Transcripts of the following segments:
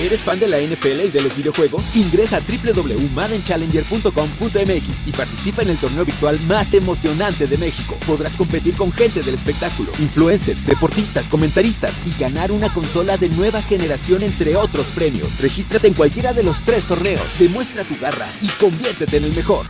¿Eres fan de la NFL y de los videojuegos? Ingresa a www.maddenchallenger.com.mx y participa en el torneo virtual más emocionante de México. Podrás competir con gente del espectáculo, influencers, deportistas, comentaristas y ganar una consola de nueva generación entre otros premios. Regístrate en cualquiera de los tres torneos, demuestra tu garra y conviértete en el mejor.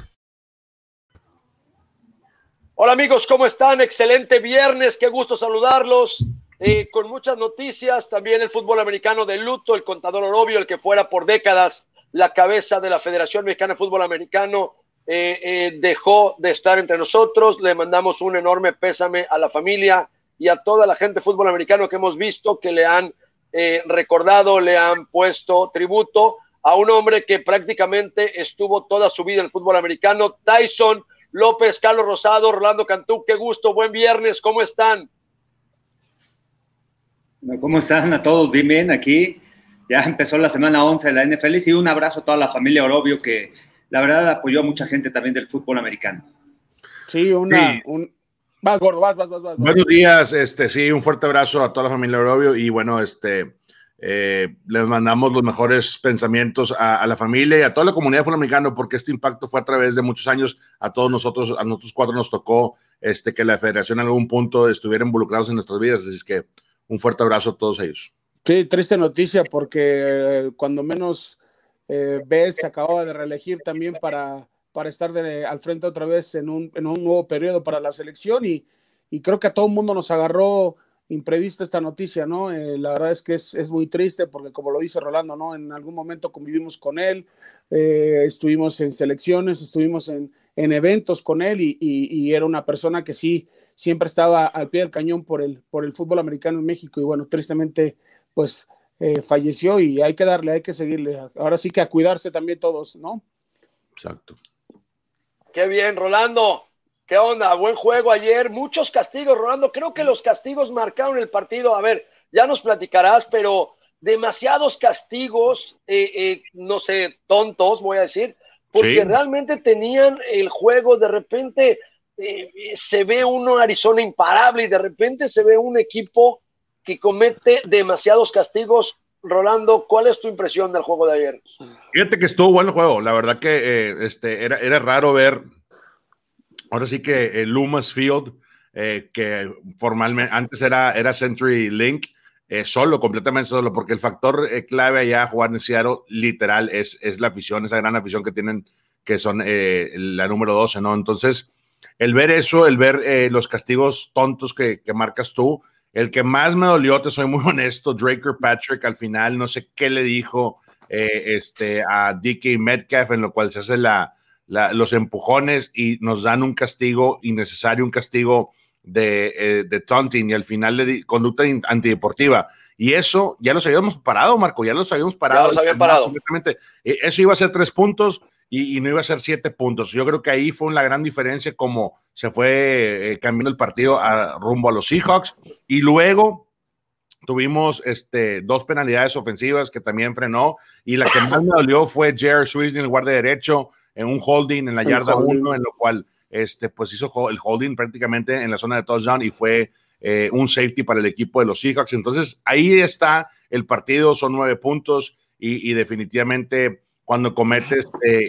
Hola amigos, ¿cómo están? Excelente viernes, qué gusto saludarlos. Eh, con muchas noticias, también el fútbol americano de luto, el contador Orobio, el que fuera por décadas la cabeza de la Federación Mexicana de Fútbol Americano, eh, eh, dejó de estar entre nosotros. Le mandamos un enorme pésame a la familia y a toda la gente de fútbol americano que hemos visto, que le han recordado, le han puesto tributo a un hombre que prácticamente estuvo toda su vida en el fútbol americano, Tyson López, Carlos Rosado, Rolando Cantú, qué gusto, buen viernes, ¿cómo están? ¿Cómo están a todos? Bien, bien, aquí ya empezó la semana 11 de la NFL y un abrazo a toda la familia Orobio que la verdad apoyó a mucha gente también del fútbol americano. Sí, una, un... Vas, gordo, vas, vas, vas, vas. Buenos días, este, sí, un fuerte abrazo a toda la familia Orobio y bueno, este, eh, les mandamos los mejores pensamientos a, la familia y a toda la comunidad fútbol americano porque este impacto fue a través de muchos años. A todos nosotros, a nosotros cuatro nos tocó este, que la federación en algún punto estuviera involucrados en nuestras vidas, así es que un fuerte abrazo a todos ellos. Sí, triste noticia porque eh, cuando menos eh, se acababa de reelegir también para, para estar al frente otra vez en un, en un nuevo periodo para la selección y, y, creo que a todo el mundo nos agarró imprevista esta noticia, ¿no? Eh, la verdad es que es, es, muy triste porque como lo dice Rolando, ¿no? En algún momento convivimos con él, estuvimos en selecciones, estuvimos en, en eventos con él y, y, era una persona que sí siempre estaba al pie del cañón por el, por el fútbol americano en México y bueno, tristemente pues eh, falleció y hay que darle, hay que seguirle. Ahora sí que a cuidarse también todos, ¿no? Exacto. Qué bien, Rolando. ¿Qué onda? Buen juego ayer. Muchos castigos, Rolando. Creo que los castigos marcaron el partido. A ver, ya nos platicarás, pero demasiados castigos, eh, eh, no sé, tontos, voy a decir, porque realmente tenían el juego de repente eh, se ve uno Arizona imparable y de repente se ve un equipo que comete demasiados castigos. Rolando, ¿cuál es tu impresión del juego de ayer? Fíjate que estuvo bueno el juego. La verdad que eh, este, era, era raro ver. Ahora sí que el Loomis Field, eh, que formalmente antes era, era Century Link, solo, completamente solo, porque el factor clave allá jugar en Seattle, literal, es, es la afición, esa gran afición que tienen, que son la número 12, ¿no? Entonces, el ver eso, el ver eh, los castigos tontos que, marcas tú, el que más me dolió, te soy muy honesto, Draker Patrick al final, no sé qué le dijo eh, este, a DK Metcalf, en lo cual se hacen la, los empujones y nos dan un castigo innecesario, un castigo de, eh, de taunting y al final de conducta antideportiva. Y eso ya los habíamos parado, Marco, ya los habíamos parado. Ya los parado. Eso iba a ser tres puntos y, no iba a ser siete puntos. Yo creo que ahí fue una gran diferencia como se fue eh, cambiando el partido a, rumbo a los Seahawks. Y luego tuvimos este, dos penalidades ofensivas que también frenó. Y la que más me dolió fue Jared Swiss, el guardia derecho, en un holding en la yarda 1, en lo cual este, pues hizo el holding prácticamente en la zona de touchdown y fue eh, un safety para el equipo de los Seahawks. Entonces ahí está el partido, son nueve puntos y, y definitivamente cuando cometes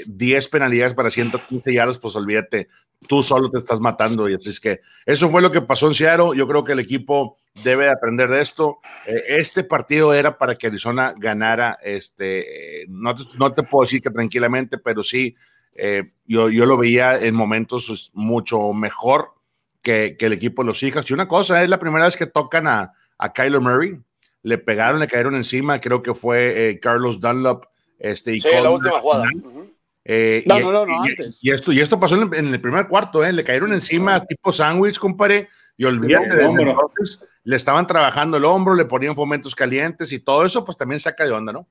10 eh, penalidades para 115 yardas, pues olvídate, tú solo te estás matando. Y así es que eso fue lo que pasó en Seattle. Yo creo que el equipo debe aprender de esto. Eh, este partido era para que Arizona ganara. Este, no, te, no te puedo decir que tranquilamente, pero sí, eh, yo, yo lo veía en momentos pues, mucho mejor que, que, el equipo de los hijas. Y una cosa, es la primera vez que tocan a, a Kyler Murray. Le pegaron, le cayeron encima. Creo que fue Carlos Dunlop este, y sí, la última jugada. Eh, no, y, no, no, antes. Y, esto, y esto pasó en el, primer cuarto, ¿eh? le cayeron encima tipo sándwich, compadre, y olvídate de hombro. Entonces, le estaban trabajando el hombro, le ponían fomentos calientes y todo eso, pues también saca de onda, ¿no?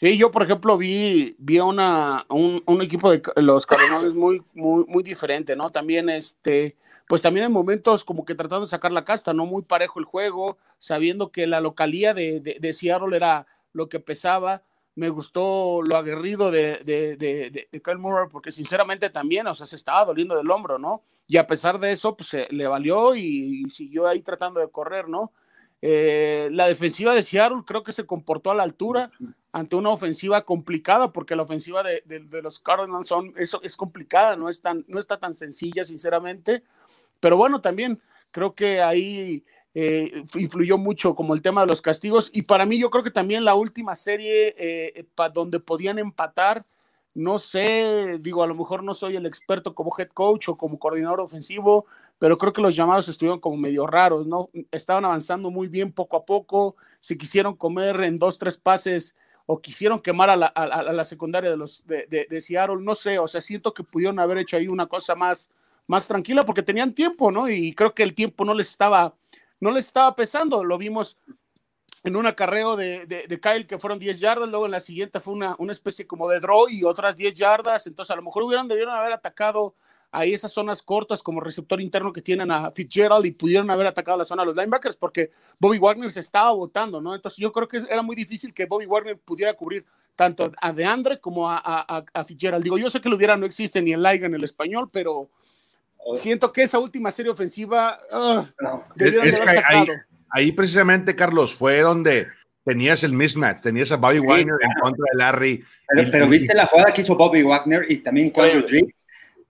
Sí, yo por ejemplo vi, vi una, un, un equipo de los Cardenales muy, muy, muy diferente, ¿no? También este, pues también en momentos como que tratando de sacar la casta, ¿no? Muy parejo el juego, sabiendo que la localía de, de, de Seattle era lo que pesaba, me gustó lo aguerrido de, de, de, de Kyle Murray, porque sinceramente también, o sea, se estaba doliendo del hombro, ¿no? Y a pesar de eso, pues le valió y, siguió ahí tratando de correr, ¿no? Eh, la defensiva de Seattle creo que se comportó a la altura ante una ofensiva complicada, porque la ofensiva de, los Cardinals eso es complicada, no, es tan, no está tan sencilla, sinceramente. Pero bueno, también creo que ahí eh, influyó mucho como el tema de los castigos. Y para mí yo creo que también la última serie eh, donde podían empatar, no sé, digo, a lo mejor no soy el experto como head coach o como coordinador ofensivo, pero creo que los llamados estuvieron como medio raros, ¿no? Estaban avanzando muy bien poco a poco, se quisieron comer en dos, tres pases o quisieron quemar a la, secundaria de, los, de, de, Seattle, no sé, o sea, siento que pudieron haber hecho ahí una cosa más, más tranquila porque tenían tiempo, ¿no? Y creo que el tiempo no les estaba, no les estaba pesando, lo vimos en un acarreo de, de, Kyle que fueron 10 yardas, luego en la siguiente fue una, una especie como de draw y otras 10 yardas, entonces a lo mejor hubieran debieron haber atacado ahí esas zonas cortas como receptor interno que tienen a Fitzgerald y pudieron haber atacado la zona de los linebackers porque Bobby Wagner se estaba votando, ¿no? Entonces yo creo que era muy difícil que Bobby Wagner pudiera cubrir tanto a DeAndre como a, a, Fitzgerald. Digo, yo sé que lo hubiera no existe ni el Liga en el español, pero siento que esa última serie ofensiva uh, ahí, precisamente, Carlos, fue donde tenías el mismatch, tenías a Bobby Wagner en contra de Larry. Pero, viste la jugada que hizo Bobby Wagner y también Quandre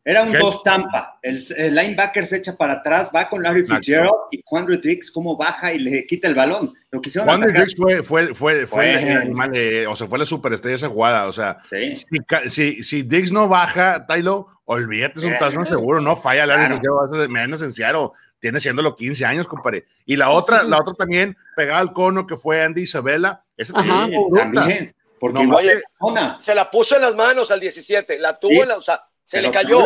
era un dos tampa. El, linebacker se echa para atrás, va con Larry Fitzgerald y Quandre Diggs cómo baja y le quita el balón. Lo que Quandre Diggs fue, fue, fue, fue, o sea, fue la superestrella esa jugada. O sea, si, si, Diggs no baja, Tylo, olvídate, es un tazo seguro, no falla Larry Fitzgerald. Me dan Senciaro, tiene siéndolo 15 años, compadre. Y la otra, la otra también, pegada al cono, que fue Andy Isabella. Esa también, Porque se la puso en las manos al 17, la tuvo en la, o sea, se le cayó.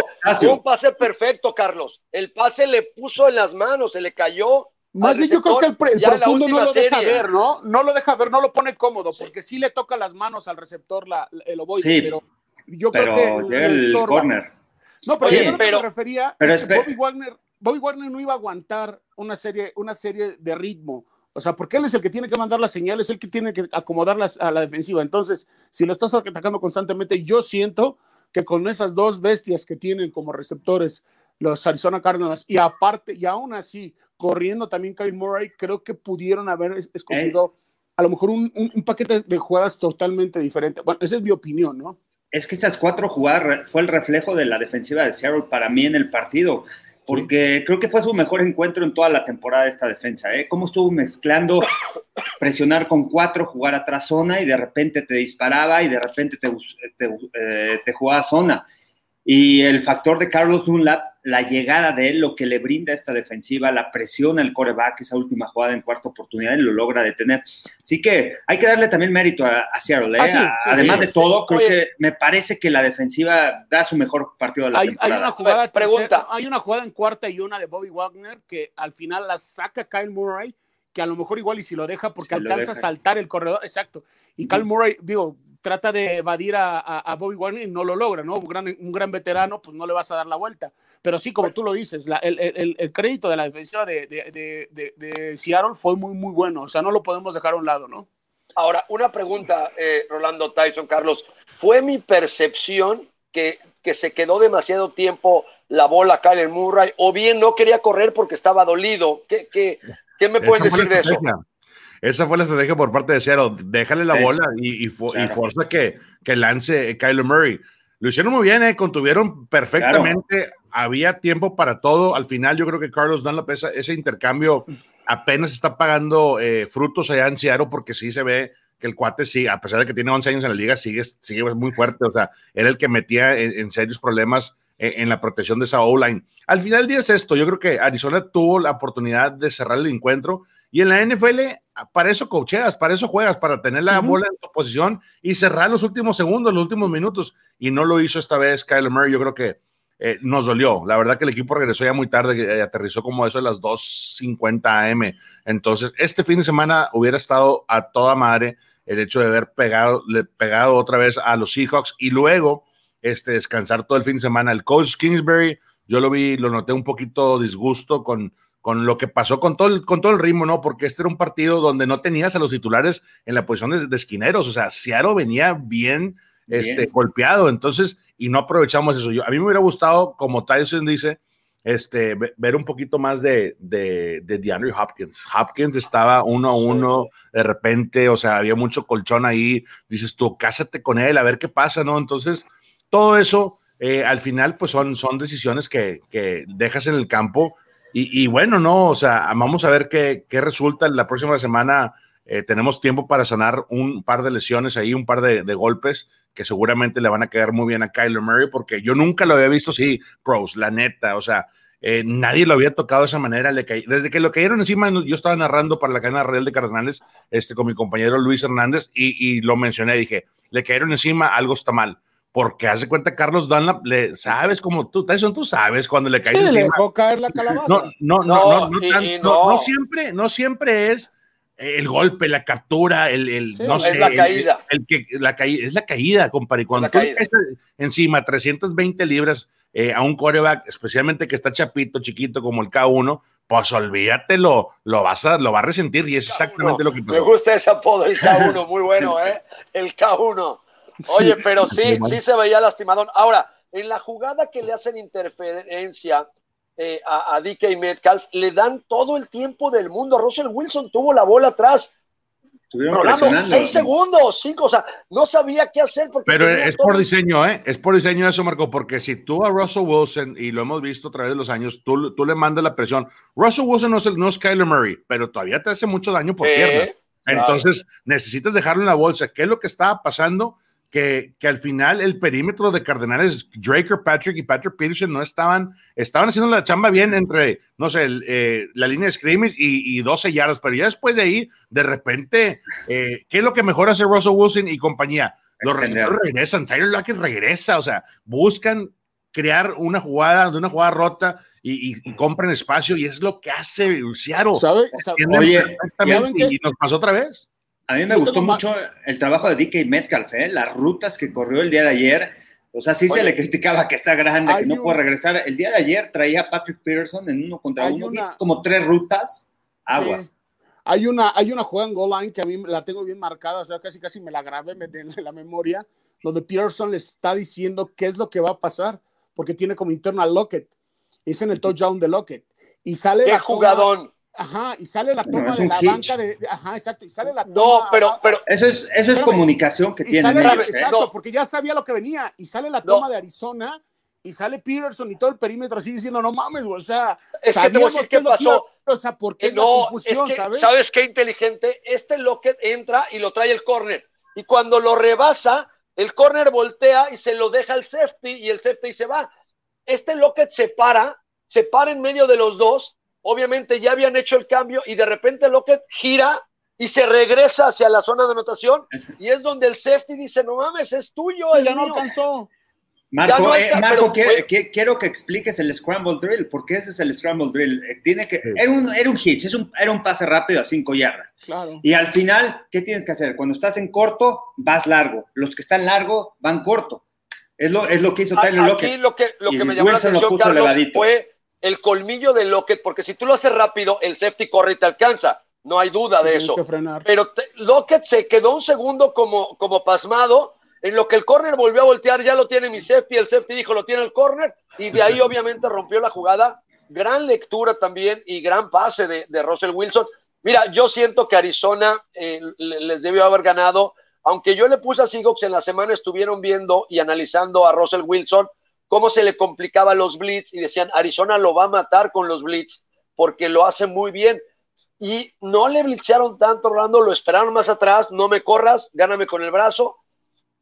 un pase perfecto, Carlos. El pase le puso en las manos, se le cayó. Más bien, yo creo que el, profundo no lo deja ver, ¿no? No lo deja ver, no lo pone cómodo, porque sí le toca las manos al receptor la, el ovoide, pero yo creo que el corner. No, pero yo me refería pero es que Bobby Wagner, Bobby Wagner no iba a aguantar una serie, una serie de ritmo. O sea, porque él es el que tiene que mandar las señales, el que tiene que acomodarlas a la defensiva. Entonces, si lo estás atacando constantemente, yo siento que con esas dos bestias que tienen como receptores los Arizona Cardinals y aparte, y aún así, corriendo también Kyle Murray, creo que pudieron haber escogido a lo mejor un, un, paquete de jugadas totalmente diferente. Bueno, esa es mi opinión, ¿no? Es que esas cuatro jugadas fue el reflejo de la defensiva de Seattle para mí en el partido porque creo que fue su mejor encuentro en toda la temporada esta defensa. ¿eh? Cómo estuvo mezclando presionar con cuatro, jugar atrás zona y de repente te disparaba y de repente te, te, eh, te jugaba zona. Y el factor de Carlos Dunlap, la llegada de él, lo que le brinda esta defensiva, la presión al coreback, esa última jugada en cuarta oportunidad, y lo logra detener. Así que hay que darle también mérito a, Seattle. ¿eh? Ah, Además de todo, creo que me parece que la defensiva da su mejor partido de la temporada. Hay una, jugada, pregunta. hay una jugada en cuarta y una de Bobby Wagner que al final la saca Kyle Murray, que a lo mejor igual y si lo deja porque alcanza a saltar el corredor, exacto. Y Kyle Murray, digo, trata de evadir a, Bobby Wagner y no lo logra, ¿no? Un gran, un gran, veterano, pues no le vas a dar la vuelta. Pero sí, como tú lo dices, el, crédito de la defensiva de, de, Seattle fue muy, muy bueno. O sea, no lo podemos dejar a un lado, ¿no? Ahora, una pregunta, eh, Rolando Tyson, Carlos. ¿Fue mi percepción que, que se quedó demasiado tiempo la bola Kyle Murray o bien no quería correr porque estaba dolido? ¿Qué, qué, qué me pueden decir de eso? Esa fue la estrategia por parte de Seattle. Déjale la bola y, y, fuerza que, que lance Kyler Murray. Lo hicieron muy bien, eh, contuvieron perfectamente. Había tiempo para todo. Al final, yo creo que Carlos Dunlap, esa, ese intercambio apenas está pagando eh, frutos allá en Seattle porque sí se ve que el cuate sí, a pesar de que tiene 11 años en la liga, sigue, sigue muy fuerte. O sea, era el que metía en, serios problemas en, en, la protección de esa O-line. Al final del día es esto. Yo creo que Arizona tuvo la oportunidad de cerrar el encuentro y en la NFL, para eso cocheas, para eso juegas, para tener la bola en tu posición y cerrar los últimos segundos, los últimos minutos. Y no lo hizo esta vez Kyler Murray. Yo creo que eh, nos dolió. La verdad que el equipo regresó ya muy tarde, eh, aterrizó como eso de las 2.50 am. Entonces, este fin de semana hubiera estado a toda madre el hecho de haber pegado, pegado otra vez a los Seahawks y luego este, descansar todo el fin de semana. El coach Kingsbury, yo lo vi, lo noté un poquito disgusto con con lo que pasó con todo, el, con todo el ritmo, ¿no? Porque este era un partido donde no tenías a los titulares en la posición de, esquineros, o sea, Seattle venía bien, Este, golpeado, entonces, y no aprovechamos eso. Yo, a mí me hubiera gustado, como Tyson dice, este, ver un poquito más de, de, de DeAndre Hopkins. Hopkins estaba uno a uno de repente, o sea, había mucho colchón ahí. Dices tú, cásate con él, a ver qué pasa, ¿no? Entonces, todo eso, eh, al final, pues son, son decisiones que, que dejas en el campo. Y, y, bueno, no, o sea, vamos a ver qué, qué resulta la próxima semana. Eh, tenemos tiempo para sanar un par de lesiones ahí, un par de, de golpes que seguramente le van a quedar muy bien a Kyler Murray, porque yo nunca lo había visto así, pros, la neta, o sea, eh, nadie lo había tocado de esa manera, le desde que lo cayeron encima, yo estaba narrando para la cadena real de Cardenales este, con mi compañero Luis Hernández y, y lo mencioné, dije, le cayeron encima, algo está mal porque hace cuenta Carlos Dunlap, le, sabes como tú, Tyson, tú sabes cuando le caes Sí, le encima. dejó caer la calabaza. No, no, no, No, no, no, y- tan- y no- no. no siempre, no siempre es el golpe, la captura, el, el Sí, no es sé, la el- caída. El, que la caída, es la caída, compadre. Cuando tú caída. encima 320 libras eh, a un coreback, especialmente que está chapito, chiquito como el K1, pues olvídate, lo, lo vas a, lo va a resentir y es exactamente K1. lo que Me gusta ese apodo, el K1, muy bueno, ¿eh? El K1. Oye, pero sí, sí se veía lastimadón. Ahora, en la jugada que le hacen interferencia eh, a, a DK Metcalf, le dan todo el tiempo del mundo. Russell Wilson tuvo la bola atrás, Estuvieron seis segundos, cinco, o sea, no sabía qué hacer. Porque Pero es todo por diseño, ¿eh? Es por diseño eso, Marco, porque si tú a Russell Wilson, y lo hemos visto a través de los años, tú, tú le mandas la presión. Russell Wilson no es, el- no es Kyler Murray, pero todavía te hace mucho daño por Eh, pierna. claro. Entonces, necesitas dejarlo en la bolsa. ¿Qué es lo que estaba pasando? Que, que al final el perímetro de Cardenales, Drake Kirkpatrick y Patrick Peterson no estaban, estaban haciendo la chamba bien entre, no sé, el, eh, la línea de scrimmage y, y 12 yardas, pero ya después de ahí, de repente, eh, ¿qué es lo que mejor hace Russell Wilson y compañía? Los receptores regresan, Tyler Lockett regresa, o sea, buscan crear una jugada de una jugada rota y, y- y compran espacio y es lo que hace Seattle. ¿Sabe? ¿Sabe? Oye, ¿saben qué? y nos pasó otra vez. A mí me gustó mucho el trabajo de DK Metcalf, ¿eh? las rutas que corrió el día de ayer. O sea, sí se le criticaba que está grande, que no un- puede regresar. El día de ayer traía a Patrick Peterson en uno contra Hay uno, una- como tres rutas, aguas. Sí. Hay una, hay una jugada en goal line que a mí la tengo bien marcada, o sea, casi casi me la grabé me- en la memoria, donde Pearson le está diciendo qué es lo que va a pasar, porque tiene como interno a Lockett. Es en el touchdown de Lockett. Y sale Qué la jugadón. Ajá, y sale la No, toma de la hitch. banca de, de- ajá, exacto, y sale la No, toma- pero, pero, Eso es, eso es comunicación que y tienen sale, ellos. Espérame, ¿eh? exacto, no. porque ya sabía lo que venía, y sale la No. toma de Arizona, y sale Peterson y todo el perímetro así diciendo, no mames, güey, o sea, Es que te sabíamos qué qué lo que pasó. o sea, porque es la no, confusión, es que, ¿sabes? ¿sabes qué inteligente? Este Lockett entra y lo trae el corner. Y cuando lo rebasa, el corner voltea y se lo deja al safety y el safety se va. Este Lockett se para, se para en medio de los dos. Obviamente ya habían hecho el cambio y de repente Lockett gira y se regresa hacia la zona de anotación. Y es donde el safety dice, no mames, es tuyo, Sí, es ya no mío". alcanzó. Marco, no eh, Marco, pero, quiero, quiero que expliques el scramble drill, porque ese es el scramble drill. Eh, Tiene que, Sí. era, un, era un hitch, es un, era un pase rápido a cinco yardas. Claro. Y al final, ¿qué tienes que hacer? Cuando estás en corto, vas largo. Los que están largo van corto. Es lo, es lo que hizo Tyler Aquí Lockett. lo que, lo Y que me llamó la Wilson lo atención, puso Carlos, elevadito. fue el colmillo de Lockett, porque si tú lo haces rápido, el safety corre y te alcanza. No hay duda de eso. que frenar. Pero te- Lockett se quedó un segundo como, como pasmado. En lo que el corner volvió a voltear, ya lo tiene mi safety. El safety dijo, lo tiene el corner. Y de ahí, obviamente, rompió la jugada. Gran lectura también y gran pase de, de Russell Wilson. Mira, yo siento que Arizona eh, le- les debió haber ganado. Aunque yo le puse a Seahawks en la semana, estuvieron viendo y analizando a Russell Wilson cómo se le complicaba los blitz y decían, Arizona lo va a matar con los blitz porque lo hace muy bien. Y no le blitzearon tanto, Orlando, lo esperaron más atrás, no me corras, gáname con el brazo.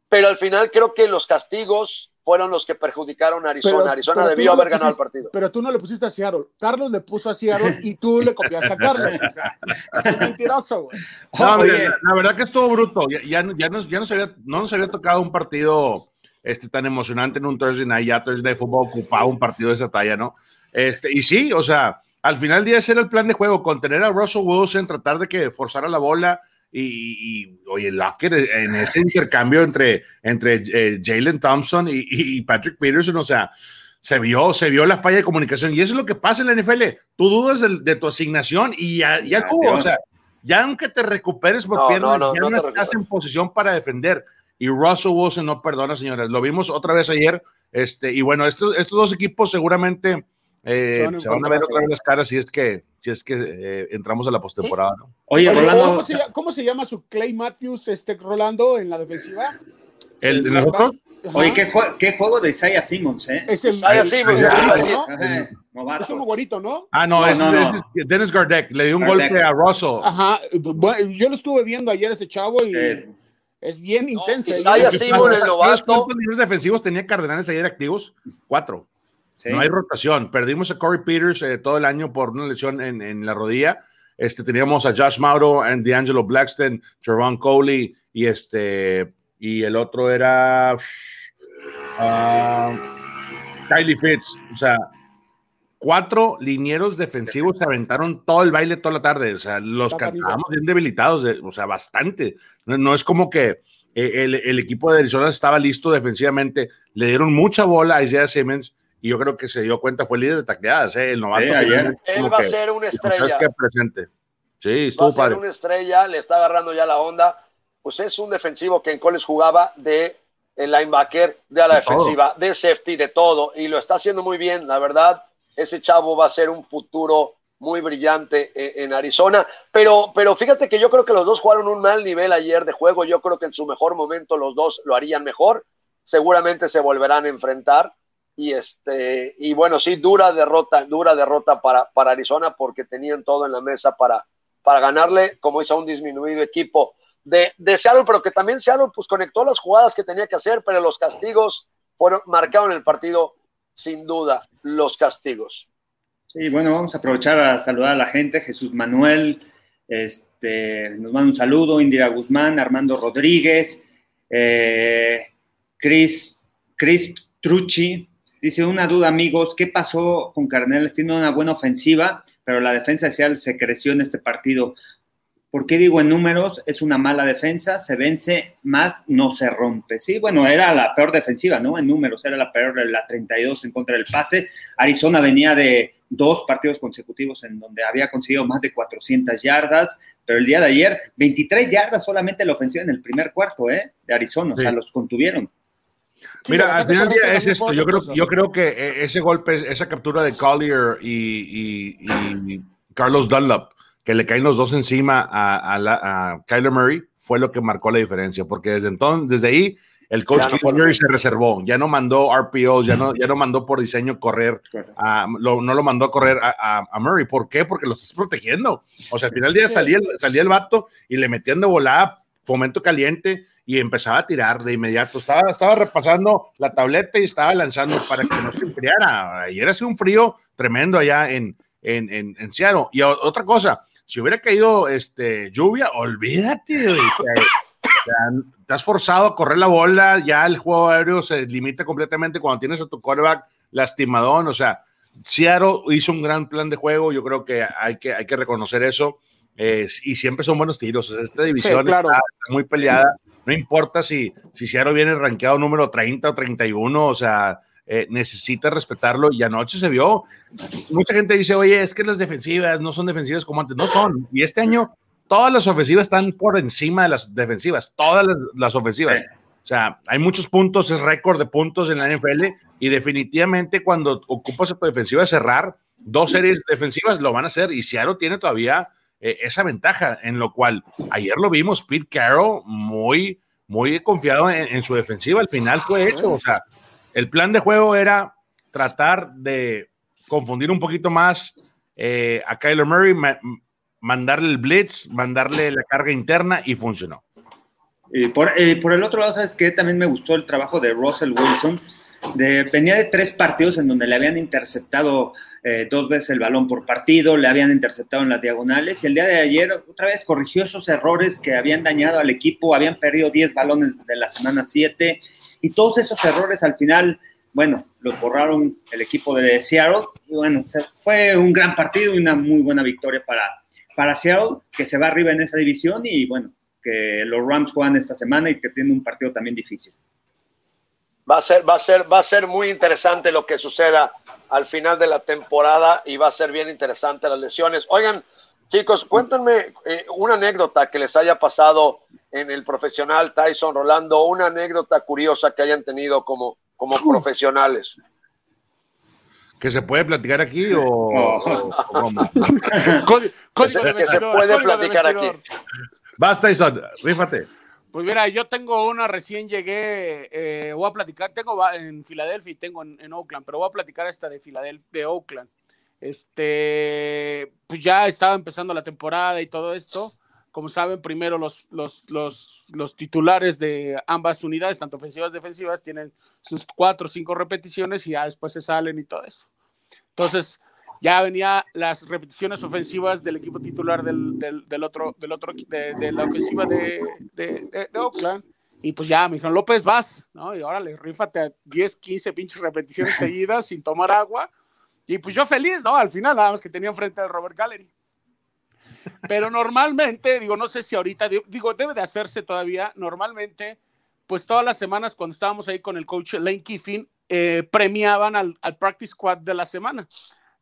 Pero al final creo que los castigos fueron los que perjudicaron a Arizona. Pero- Arizona pero debió no haber ganado el partido. Pero tú no le pusiste a Seattle. Carlos le puso a Seattle y tú le copiaste a Carlos. O sea, es mentiroso, güey. No, la, la verdad que estuvo bruto. Ya, ya, no- ya nos, ya nos había, no nos había tocado un partido este, tan emocionante en un Thursday Night. Ya Thursday Night Football ocupaba un partido de esa talla, ¿no? Este, y sí, o sea, al final del día ese era el plan de juego, contener a Russell Wilson, tratar de que forzara la bola y, y, y, oye, Lockett en ese intercambio entre, entre eh, Jalen Thompson y, y Patrick Peterson, o sea, se vio, se vio la falla de comunicación y eso es lo que pasa en la NFL. Tú dudas de, de tu asignación y ya, ya tuvo, o sea, ya aunque te recuperes por No, no, no, ya no estás en posición para defender. Y Russell Wilson no perdona, señores. Lo vimos otra vez ayer. Este, y bueno, estos, estos dos equipos seguramente Eh, se van, a ver otra vez las caras si es que, si es que eh, entramos a la postemporada. ¿no? Oye, Rolando. ¿cómo se, ¿cómo se, llama su Clay Matthews, este Rolando, en la defensiva? ¿El de nosotros? Oye, ¿qué, ¿qué, juego de Isaiah Simmons, ¿eh? Es el Isaiah Simmons, ¿no? Es un güerito, ¿no? Ah, no, es, Dennis Gardeck. Le dio un golpe a Russell. Ajá. Bueno, yo lo estuve viendo ayer ese chavo y es bien. Isaiah el novato. ¿Cuántos niveles defensivos tenía Cardenales ayer activos? Cuatro. No hay rotación. Perdimos a Corey Peters eh, todo el año por una lesión en, en, la rodilla. Este, teníamos a Josh Mauro, and D'Angelo Blackston, Jerron Coley y este y el otro era uh, Kylie Fitz. O sea, cuatro linieros defensivos se aventaron todo el baile toda la tarde. O sea, los cantábamos bien debilitados, o sea, bastante. No, es como que eh, el, el, equipo de Arizona estaba listo defensivamente. Le dieron mucha bola a Isaiah Simmons y yo creo que se dio cuenta, fue el líder de tacleadas, ¿eh? el novato. ayer. Él va a ser una estrella. Que presente. Sí, estuvo va a ser una estrella, le está agarrando ya la onda. Pues es un defensivo que en college jugaba de el linebacker, de la defensiva, de safety, de todo, y lo está haciendo muy bien, la verdad. Ese chavo va a ser un futuro muy brillante en, Arizona. Pero, pero fíjate que yo creo que los dos jugaron un mal nivel ayer de juego. Yo creo que en su mejor momento los dos lo harían mejor. Seguramente se volverán a enfrentar y este y bueno sí dura derrota dura derrota para, para Arizona porque tenían todo en la mesa para, para ganarle como hizo un disminuido equipo de, de Seattle pero que también Seattle pues conectó las jugadas que tenía que hacer pero los castigos fueron marcaron el partido sin duda los castigos sí bueno vamos a aprovechar a saludar a la gente Jesús Manuel este nos manda un saludo Indira Guzmán Armando Rodríguez eh, Chris Chris Trucci Dice, una duda, amigos, ¿qué pasó con Carneles? Tiene una buena ofensiva, pero la defensa de se creció en este partido. ¿Por qué digo en números? Es una mala defensa, se vence más, no se rompe. Sí, bueno, era la peor defensiva, ¿no? En números, era la peor, la 32 en contra del pase. Arizona venía de dos partidos consecutivos en donde había conseguido más de 400 yardas, pero el día de ayer, 23 yardas solamente la ofensiva en el primer cuarto, ¿eh? De Arizona, o sea, los contuvieron. Mira, al final día es esto. Yo creo, yo creo que eh, ese golpe, esa captura de Collier y, Carlos Dunlap, que le caen los dos encima a, Kyler Murray, fue lo que marcó la diferencia, porque desde entonces, desde ahí, el coach Murray se reservó, ya no mandó RPOs, ya no, ya no mandó por diseño correr, no lo mandó a correr a, Murray. ¿Por qué? Porque lo estás protegiendo. O sea, al final del día salía, salía el vato y le metían de volada fomento caliente y empezaba a tirar de inmediato. Estaba, estaba repasando la tableta y estaba lanzando para que no se enfriara. Ayer hacía un frío tremendo allá en, en, en, Seattle. Y otra cosa, si hubiera caído este, lluvia, olvídate. te has forzado a correr la bola, ya el juego aéreo se limita completamente cuando tienes a tu quarterback lastimadón. O sea, Seattle hizo un gran plan de juego, yo creo que hay que, hay que reconocer eso. y siempre son buenos tiros. esta división está, muy peleada no importa si, si Seattle viene rankeado número 30 o 31, o sea, eh, necesita respetarlo y anoche se vio. Mucha gente dice, oye, es que las defensivas no son defensivas como antes. No son. Y este año todas las ofensivas están por encima de las defensivas, todas las, ofensivas. O sea, hay muchos puntos, es récord de puntos en la NFL y definitivamente cuando ocupas tu defensiva cerrar, dos series defensivas lo van a hacer y Seattle tiene todavía eh, esa ventaja, en lo cual ayer lo vimos, Pete Carroll muy, muy confiado en, su defensiva, al final fue hecho, o sea, el plan de juego era tratar de confundir un poquito más eh, a Kyler Murray, mandarle el blitz, mandarle la carga interna y funcionó. Y por, el otro lado, ¿sabes qué? También me gustó el trabajo de Russell Wilson venía de tres partidos en donde le habían interceptado eh, dos veces el balón por partido, le habían interceptado en las diagonales y el día de ayer otra vez corrigió esos errores que habían dañado al equipo, habían perdido 10 balones de la semana 7 y todos esos errores al final, bueno, los borraron el equipo de Seattle y bueno, fue un gran partido y una muy buena victoria para, para Seattle que se va arriba en esa división y bueno, que los Rams juegan esta semana y que tiene un partido también difícil. Va a ser, va a ser, va a ser muy interesante lo que suceda al final de la temporada y va a ser bien interesante las lesiones. Oigan, chicos, cuéntenme eh, una anécdota que les haya pasado en el profesional Tyson Rolando, una anécdota curiosa que hayan tenido como, como profesionales. que se puede platicar aquí o, o código de que se puede platicar aquí. Basta, Tyson, rífate. Pues mira, yo tengo una, recién llegué, eh, voy a platicar, tengo en Filadelfia y tengo en, Oakland, pero voy a platicar esta de Filadelfia, de Oakland. Este, pues ya estaba empezando la temporada y todo esto. Como saben, primero los, los, los, los titulares de ambas unidades, tanto ofensivas defensivas, tienen sus cuatro o cinco repeticiones y ya después se salen y todo eso. Entonces, ya venía las repeticiones ofensivas del equipo titular del, del, otro, del otro de, la ofensiva de, de, Oakland. Y pues ya me dijeron, López, vas, ¿no? Y órale, rífate a 10, 15 pinches repeticiones seguidas sin tomar agua. Y pues yo feliz, ¿no? Al final, nada más que tenía enfrente al Robert Gallery. Pero normalmente, digo, no sé si ahorita, digo, debe de hacerse todavía, normalmente, pues todas las semanas cuando estábamos ahí con el coach Lane Kiffin, eh, premiaban al, al practice squad de la semana.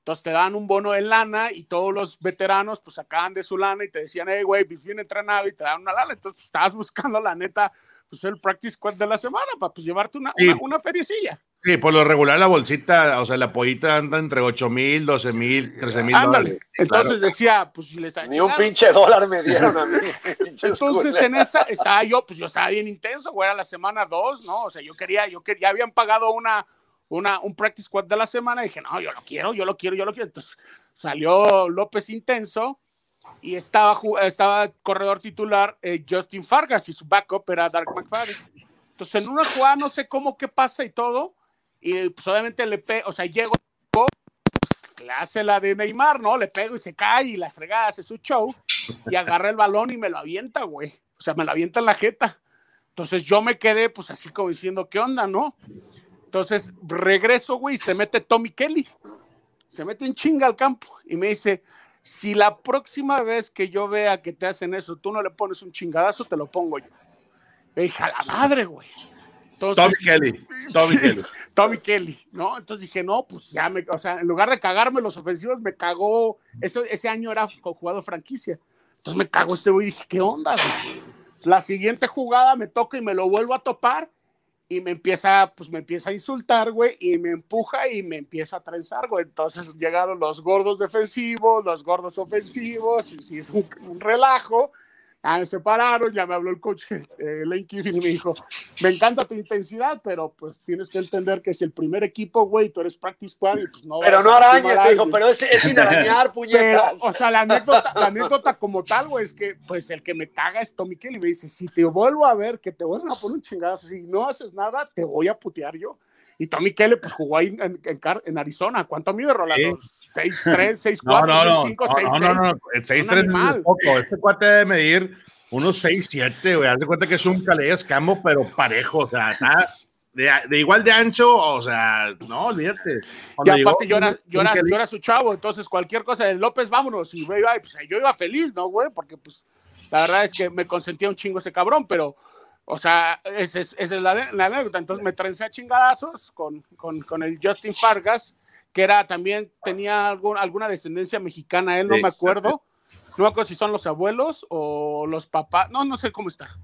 Entonces te dan un bono en lana y todos los veteranos pues sacaban de su lana y te decían, hey, güey, pues bien entrenado y te dan una lana. Entonces pues, estabas buscando la neta, pues el practice squad de la semana para pues llevarte una, una, feriecilla. Sí, por lo regular la bolsita, o sea, la pollita anda entre 8 mil, 12 mil, 13 mil dólares. Entonces decía, pues si le está Ni un pinche dólar me dieron a mí. Entonces en esa estaba yo, pues yo estaba bien intenso, güey, era la semana 2, ¿no? O sea, yo quería, yo quería, ya habían pagado una una, un practice squad de la semana. Y dije, no, yo lo quiero, yo lo quiero, yo lo quiero. Entonces salió López Intenso y estaba, estaba corredor titular eh, Justin Fargas y su backup era Dark McFadden. Entonces en una jugada no sé cómo qué pasa y todo. Y pues obviamente le pego, o sea, llego, pues, le hace la de Neymar, ¿no? Le pego y se cae y la fregada hace su show y agarra el balón y me lo avienta, güey. O sea, me lo avienta en la jeta. Entonces yo me quedé pues así como diciendo, ¿qué onda, no? Entonces regreso, güey, se mete Tommy Kelly. Se mete en chinga al campo y me dice, si la próxima vez que yo vea que te hacen eso, tú no le pones un chingadazo, te lo pongo yo. Me dije, la madre, güey. Tommy Kelly. Tommy Kelly. Tommy Kelly, ¿no? Entonces dije, no, pues ya me, o sea, en lugar de cagarme los ofensivos, me cagó, eso, ese año era jugador franquicia. Entonces me cagó este güey y dije, ¿qué onda, güey? La siguiente jugada me toca y me lo vuelvo a topar y me empieza, pues me empieza a insultar, güey, y me empuja y me empieza a trenzar, güey. Entonces llegaron los gordos defensivos, los gordos ofensivos, y sí es un relajo. Ah, me separaron, ya me habló el coach eh, Lane Kiffin y me dijo, me encanta tu intensidad, pero pues tienes que entender que es el primer equipo, güey, tú eres practice squad y pues no Pero no arañas, te dijo, pero es, es sin arañar, puñetas. o sea, la anécdota, la anécdota como tal, güey, es que pues el que me caga es Tommy Kelly, me dice, si te vuelvo a ver que te vuelven a poner un chingadazo, si no haces nada, te voy a putear yo. Y Tommy Kelly, pues jugó ahí en, en, en Arizona. ¿Cuánto mide Rolando? ¿6-3, 6-4, 6-5, 6-6? No, no, no, 6-3 es poco. Este cuate debe medir unos 6-7, güey. Haz de cuenta que es un calé escambo, pero parejo. O sea, está de, de, igual de ancho, o sea, no, olvídate. y aparte yo, era, yo, era, yo era, su chavo, entonces cualquier cosa de López, vámonos. Y güey, pues yo iba feliz, ¿no, güey? Porque pues la verdad es que me consentía un chingo ese cabrón, pero o sea, esa es, es la, anécdota. Entonces me trencé a chingadazos con, con, con, el Justin Fargas, que era también, tenía algún, alguna descendencia mexicana, él no me acuerdo. No me acuerdo si son los abuelos o los papás, no, no sé cómo está.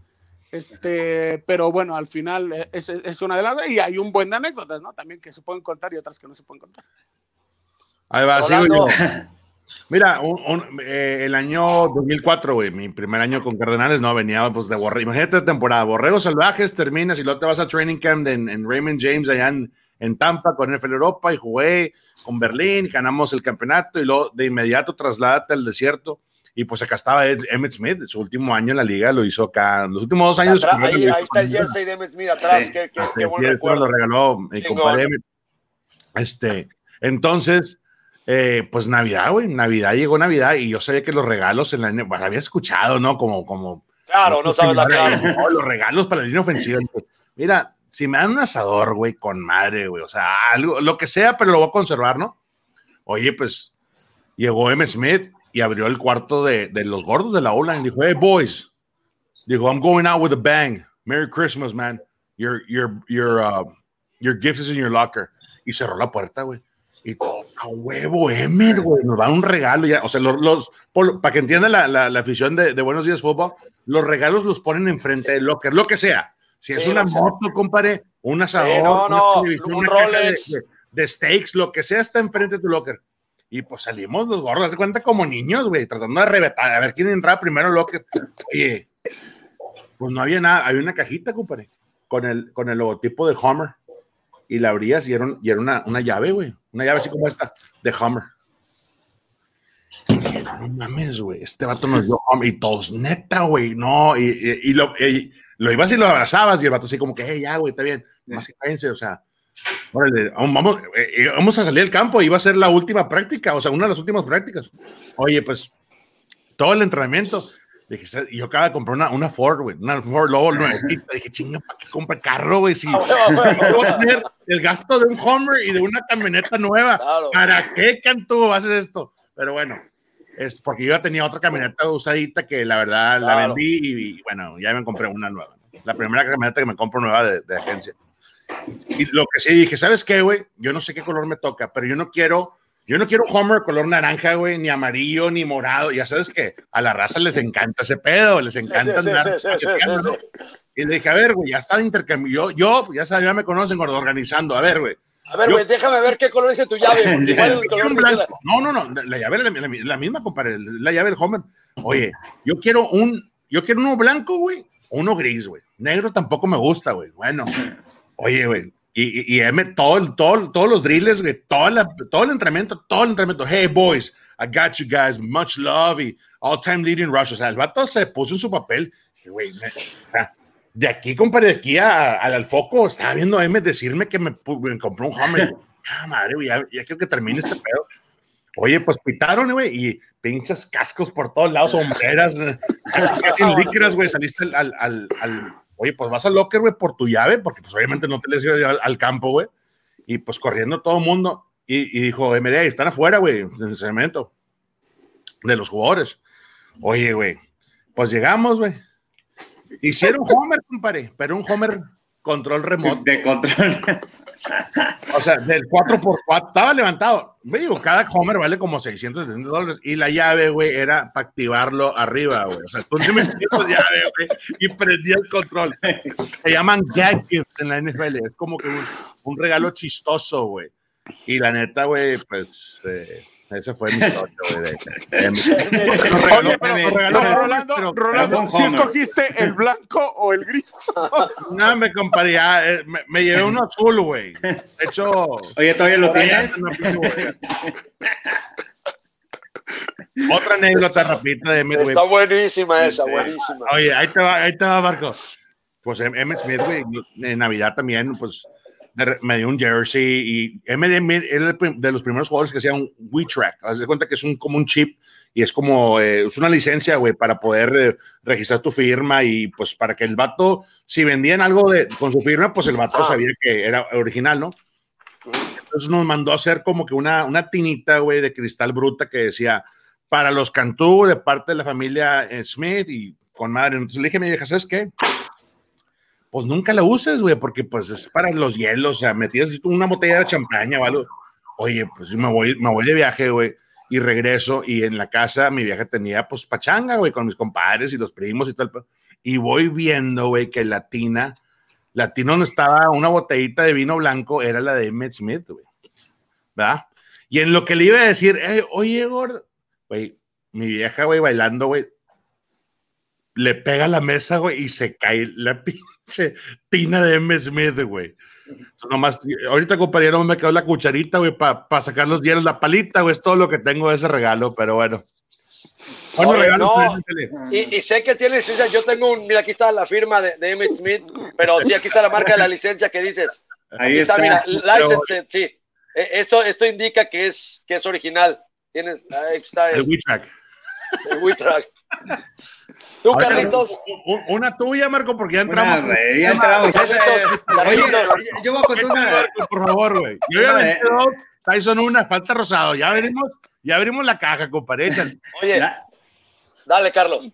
Este, pero bueno, al final eh, es, es una de las, y hay un buen de anécdotas, ¿no? También que se pueden contar y otras que no se pueden contar. Ahí va, yo. Mira, eh, el año 2004, güey, mi primer año con Cardenales, no, venía pues de Borrego. Imagínate la temporada, Borregos Salvajes, terminas y luego te vas a Training Camp en, Raymond James allá en, Tampa con NFL Europa y jugué con Berlín, ganamos el campeonato y luego de inmediato trasládate al desierto. Y pues acá estaba Emmett Smith, su último año en la liga lo hizo acá. Los últimos dos años. ahí, está el jersey de Emmett Smith atrás, qué, qué, buen recuerdo. Lo regaló mi compadre Este, entonces, eh, pues Navidad, güey, Navidad llegó Navidad y yo sabía que los regalos en la pues, había escuchado, ¿no? Como, como. Claro, no sabes la claro. los regalos para la línea ofensiva. Mira, si me dan un asador, güey, con madre, güey, o sea, algo, lo que sea, pero lo voy a conservar, ¿no? Oye, pues llegó M. Smith y abrió el cuarto de, de los gordos de la ola y dijo, hey, boys, dijo, I'm going out with a bang. Merry Christmas, man. Your, your, your, uh, your gift is in your locker. Y cerró la puerta, güey. Y a huevo, Emer, güey, nos da un regalo ya. O sea, los, los para que entienda la, la, afición de, de, Buenos Días Fútbol, los regalos los ponen enfrente del locker, lo que sea. Si es una moto, compadre, un asador, no, no, un una caja de, de steaks, lo que sea, está enfrente de tu locker. Y pues salimos los gorros, se cuenta como niños, güey, tratando de reventar, a ver quién entraba primero al locker. Oye, pues no había nada, había una cajita, compadre, con el, con el logotipo de Homer. Y la abrías y era, y era una, una llave, güey, una llave así como esta, de Homer. no mames, güey, este vato nos dio Homer. Y todos, neta, güey, no. Y, y, lo, lo ibas y lo abrazabas y el vato así como que, hey, ya, güey, está bien, más que cállense, o sea, órale, vamos, eh, eh, vamos a salir al campo, iba a ser la última práctica, o sea, una de las últimas prácticas. Oye, pues, todo el entrenamiento, dije, yo acabo de comprar una, una Ford, güey, una Ford Lobo nuevita, dije, chinga, ¿para qué compra carro, güey? Si voy a tener el gasto de un Homer y de una camioneta nueva, ¿para qué, Cantú, haces esto? Pero bueno, es porque yo ya tenía otra camioneta usadita que la verdad la vendí y, bueno, ya me compré una nueva. La primera camioneta que me compro nueva de, de agencia. Y lo que sí dije, ¿sabes qué, güey? Yo no sé qué color me toca, pero yo no quiero, yo no quiero Homer color naranja, güey, ni amarillo, ni morado. Ya sabes que a la raza les encanta ese pedo, les encanta andar. y le dije, a ver, güey, ya está intercambio. Yo, yo, ya sabes, ya me conocen organizando. A ver, güey, a ver, güey, déjame ver qué color dice tu llave. No, no, no, la llave es la, misma, compadre, la llave del Homer. Oye, yo quiero un, yo quiero uno blanco, güey, uno gris, güey. Negro tampoco me gusta, güey. Bueno, oye, güey, y, y, y todo, todo, todos los drills, güey, todo, todo el entrenamiento, todo el entrenamiento. Hey, boys, I got you guys, much love y all time leading rush. O sea, el vato se puso en su papel. Güey, de aquí, compadre, de aquí al foco, estaba viendo a M decirme que me, compró un Hummer. ah, madre, güey, ya, ya, quiero que termine este pedo. Oye, pues pitaron, güey, y pinches cascos por todos lados, sombreras, casi, casi líquidas, güey, saliste al, al, al, oye, pues vas al locker, güey, por tu llave, porque pues obviamente no te les iba al, al campo, güey, y pues corriendo todo el mundo, y, y dijo, MD, están afuera, güey, en el cemento, de los jugadores. Oye, güey, pues llegamos, güey, Hicieron Homer, compadre, pero un Homer control remoto. De control. O sea, del 4x4, estaba levantado. Me digo, cada Homer vale como 670 dólares y la llave, güey, era para activarlo arriba, güey. O sea, tú te metías la llave, güey, y prendías el control. Se llaman gag gifts en la NFL. Es como que un, un regalo chistoso, güey. Y la neta, güey, pues. Eh, ese fue mi historia, Oye, pero Rolando, Rolando, ¿si escogiste el blanco o el gris? no, me eh, me, me, llevé uno azul, güey. De hecho... Oye, ¿todavía lo tienes? Otra anécdota rapidita de Emmett, Está buenísima esa, buenísima. Oye, ahí te va, ahí te va, Marco. Pues Emmett Smith, güey, en Navidad también, pues me dio un jersey y MDM era de los primeros jugadores que hacía un WeTrack. Haz de cuenta que es un, como un chip y es como, eh, es una licencia, güey, para poder eh, registrar tu firma y pues para que el vato, si vendían algo de, con su firma, pues el vato sabía que era original, ¿no? Entonces nos mandó a hacer como que una, una tinita, güey, de cristal bruta que decía, para los Cantú, de parte de la familia Smith y con madre. Entonces le dije me dije, ¿sabes qué? Pues nunca la uses, güey, porque pues es para los hielos, o sea, metías una botella de champaña o algo. Oye, pues me voy, me voy de viaje, güey, y regreso, y en la casa mi viaje tenía, pues, pachanga, güey, con mis compadres y los primos y tal. Y voy viendo, güey, que la tina, la tina donde estaba una botellita de vino blanco era la de Emmett Smith, güey. ¿Verdad? Y en lo que le iba a decir, oye, gordo, güey, mi vieja, güey, bailando, güey, le pega la mesa, güey, y se cae la pinche tina de M. Smith, güey. Nomás, ahorita, compañero, me quedó la cucharita, güey, para sacar los hielos, la palita, güey, es todo lo que tengo de ese regalo, pero bueno. Bueno, regalo no, y, y, sé que tiene licencia, yo tengo un, mira, aquí está la firma de, de M. Smith, pero sí, aquí está la marca de la licencia que dices. Ahí está, mira, license, sí. E, esto, esto indica que es, que es original. Tienes, ahí está el, el WeTrack. WeTrack. ¿Tú, Carlitos? Una tuya, Marco, porque ya entramos. ya entramos. Oye, yo voy a contar una. por favor, güey. Yo ya me Tyson una, falta rosado. Ya abrimos, ya abrimos la caja, compadre. Oye, dale, Carlos.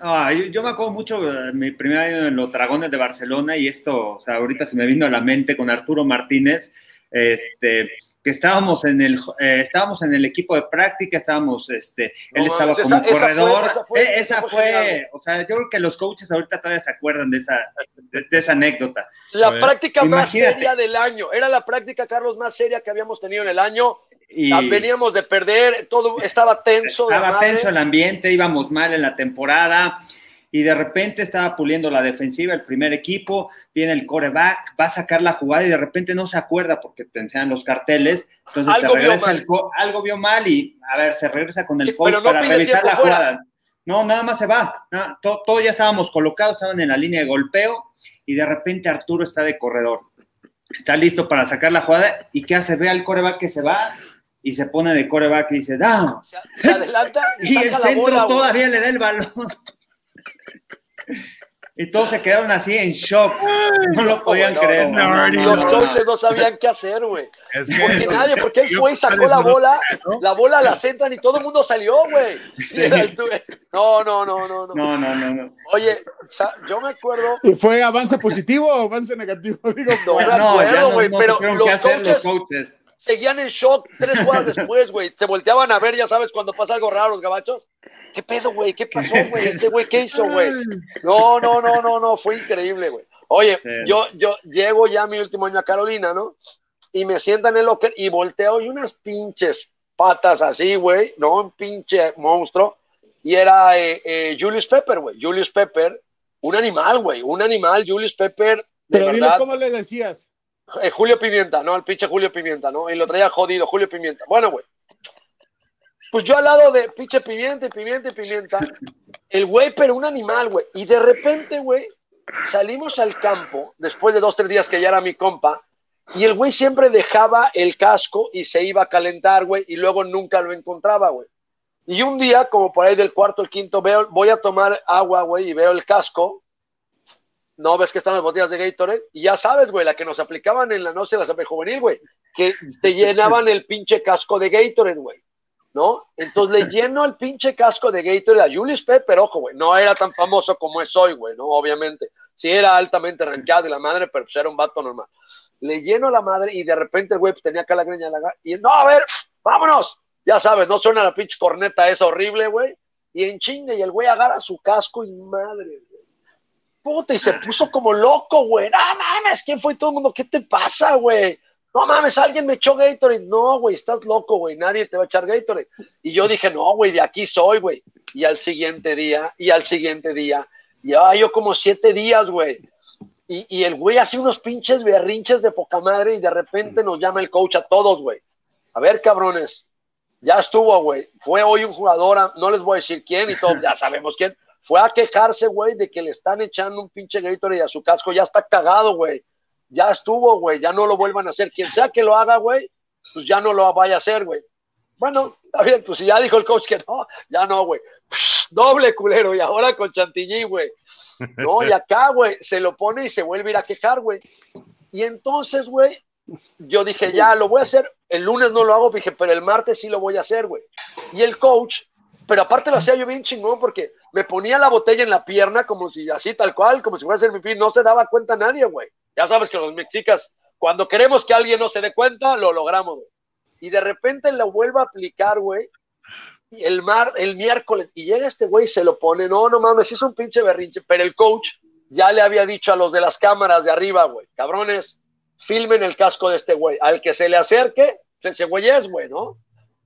Ah, yo, yo, me acuerdo mucho de mi primer año en los Dragones de Barcelona y esto, o sea, ahorita se me vino a la mente con Arturo Martínez. Este, que estábamos en el eh, estábamos en el equipo de práctica, estábamos, este, él estaba como corredor. Esa fue, o sea, yo creo que los coaches ahorita todavía se acuerdan de esa, de, esa anécdota. La práctica más seria del año, era la práctica, Carlos, más seria que habíamos tenido en el año. Y veníamos de perder, todo estaba tenso. Estaba tenso el ambiente, íbamos mal en la temporada y de repente estaba puliendo la defensiva el primer equipo, viene el coreback, va a sacar la jugada y de repente no se acuerda porque te enseñan los carteles, entonces se regresa el algo vio mal y a ver, se regresa con el coach para revisar la jugada. No, nada más se va, todos todo ya estábamos colocados, estaban en la línea de golpeo y de repente Arturo está de corredor. Está listo para sacar la jugada y ¿qué hace? Ve al coreback que se va y se pone de coreback y dice, ¡da! Se, adelanta y, el centro todavía le da el balón. Y todos se quedaron así en shock. No lo podían creer. los coaches no sabían qué hacer, güey. porque nadie, porque él fue y sacó la bola, la bola la centran y todo el mundo salió, güey. No, no, no, no, no. No, no, no, no. Oye, yo me acuerdo. ¿Y fue avance positivo o avance negativo? Digo, no, me acuerdo, güey, pero los coaches seguían en shock tres horas después, güey. Se volteaban a ver, ya sabes, cuando pasa algo raro los gabachos. ¿Qué pedo, güey? ¿Qué pasó, güey? Este güey, ¿qué hizo, güey? No, no, no, no, no, fue increíble, güey. Oye, yo, yo llego ya mi último año a Carolina, ¿no? Y me sientan en el locker y volteo y unas pinches patas así, güey, ¿no? Un pinche monstruo. Y era eh, eh, Julius Pepper, güey. Julius Pepper, un animal, güey, un animal, Julius Pepper. Pero diles cómo le decías. Eh, Julio Pimienta, ¿no? El pinche Julio Pimienta, ¿no? Y lo traía jodido, Julio Pimienta. Bueno, güey. Pues yo al lado de pinche Pimienta Pimienta Pimienta, el güey, pero un animal, güey. Y de repente, güey, salimos al campo, después de dos, tres días que ya era mi compa, y el güey siempre dejaba el casco y se iba a calentar, güey, y luego nunca lo encontraba, güey. Y un día, como por ahí del cuarto, el quinto, veo, voy a tomar agua, güey, y veo el casco, no ves que están las botellas de Gatorade y ya sabes, güey, la que nos aplicaban en la no se la sabe juvenil, güey, que te llenaban el pinche casco de Gatorade, güey, ¿no? Entonces le lleno el pinche casco de Gatorade a Julius Pepper, ojo, güey, no era tan famoso como es hoy, güey, ¿no? Obviamente, sí era altamente rankeado y la madre, pero pues era un vato normal. Le lleno la madre y de repente el güey pues, tenía acá la greña la y no, a ver, vámonos. Ya sabes, no suena la pinche corneta esa horrible, güey. Y en chinga, y el güey agarra su casco y madre, Puta, y se puso como loco, güey. No mames, ¿quién fue todo el mundo? ¿Qué te pasa, güey? No mames, alguien me echó Gatorade. No, güey, estás loco, güey. Nadie te va a echar Gatorade. Y yo dije, no, güey, de aquí soy, güey. Y al siguiente día, y al siguiente día. Ya yo como siete días, güey. Y, y, el güey hace unos pinches berrinches de poca madre y de repente nos llama el coach a todos, güey. A ver, cabrones, ya estuvo, güey. Fue hoy un jugador, no les voy a decir quién y todos ya sabemos quién, fue a quejarse, güey, de que le están echando un pinche Gatorade a su casco, ya está cagado, güey. Ya estuvo, güey, ya no lo vuelvan a hacer. Quien sea que lo haga, güey, pues ya no lo vaya a hacer, güey. Bueno, está bien, pues si ya dijo el coach que no, ya no, güey. Doble culero, y ahora con Chantilly, güey. No, y acá, güey, se lo pone y se vuelve a ir a quejar, güey. Y entonces, güey, yo dije, ya lo voy a hacer. El lunes no lo hago, dije, pero el martes sí lo voy a hacer, güey. Y el coach pero aparte lo hacía yo bien chingón porque me ponía la botella en la pierna como si así tal cual, como si fuera a ser mi pin, no se daba cuenta nadie, güey. Ya sabes que los mexicas, cuando queremos que alguien no se dé cuenta, lo logramos, güey. Y de repente lo vuelvo a aplicar, güey. El mar, el miércoles, y llega este güey y se lo pone, no, no mames, es un pinche berrinche, pero el coach ya le había dicho a los de las cámaras de arriba, güey, cabrones, filmen el casco de este güey. Al que se le acerque, ese güey es, güey, ¿no?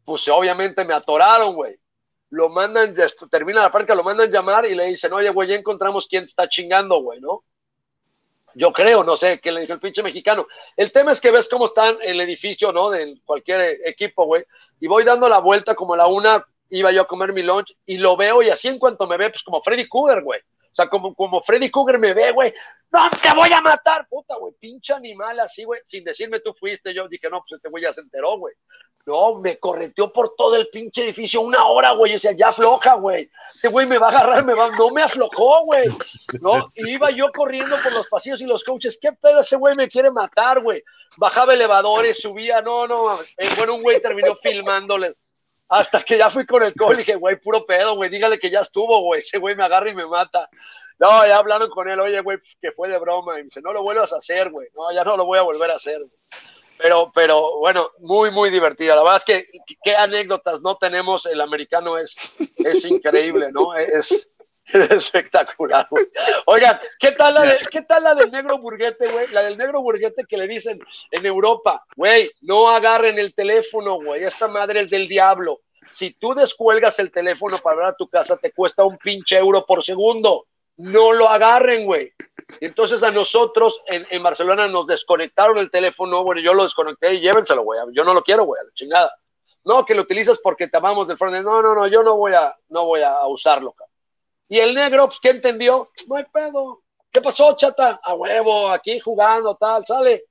Pues obviamente me atoraron, güey lo mandan, termina la práctica, lo mandan llamar y le dicen, oye, güey, ya encontramos quién está chingando, güey, ¿no? Yo creo, no sé, que le dijo el pinche mexicano. El tema es que ves cómo está el edificio, ¿no? De cualquier equipo, güey. Y voy dando la vuelta como a la una, iba yo a comer mi lunch y lo veo y así en cuanto me ve, pues como Freddy Cougar, güey. Sea, como, como Freddy Cougar me ve, güey. No, te voy a matar, puta, güey. Pinche animal así, güey. Sin decirme tú fuiste, yo dije, no, pues este güey ya se enteró, güey. No, me correteó por todo el pinche edificio una hora, güey. O sea, ya afloja, güey. Este güey me va a agarrar, me va. No me aflojó, güey. No, iba yo corriendo por los pasillos y los coaches. ¿Qué pedo ese güey me quiere matar, güey? Bajaba elevadores, subía. No, no. Eh, bueno, un güey terminó filmándoles. Hasta que ya fui con el coach y dije, güey, puro pedo, güey. Dígale que ya estuvo, güey. Ese güey me agarra y me mata. No, ya hablaron con él, oye, güey, que fue de broma. Y me dice, no lo vuelvas a hacer, güey. No, ya no lo voy a volver a hacer. Pero, pero bueno, muy, muy divertida. La verdad es que qué anécdotas no tenemos. El americano es, es increíble, ¿no? Es, espectacular, güey. Oigan, ¿qué tal, la de, ¿qué tal la del negro burguete, güey? La del negro burguete que le dicen en Europa, güey, no agarren el teléfono, güey. Esta madre es del diablo. Si tú descuelgas el teléfono para ver a tu casa, te cuesta un pinche euro por segundo. No lo agarren, güey. Entonces a nosotros en, en, Barcelona nos desconectaron el teléfono, bueno, yo lo desconecté y llévenselo, güey. Yo no lo quiero, güey, a la chingada. No, que lo utilizas porque te amamos del frente. No, no, no, yo no voy a, no voy a usarlo, cabrón. Y el negro, pues, ¿qué entendió? No hay pedo. ¿Qué pasó, chata? A huevo, aquí jugando, tal, sale.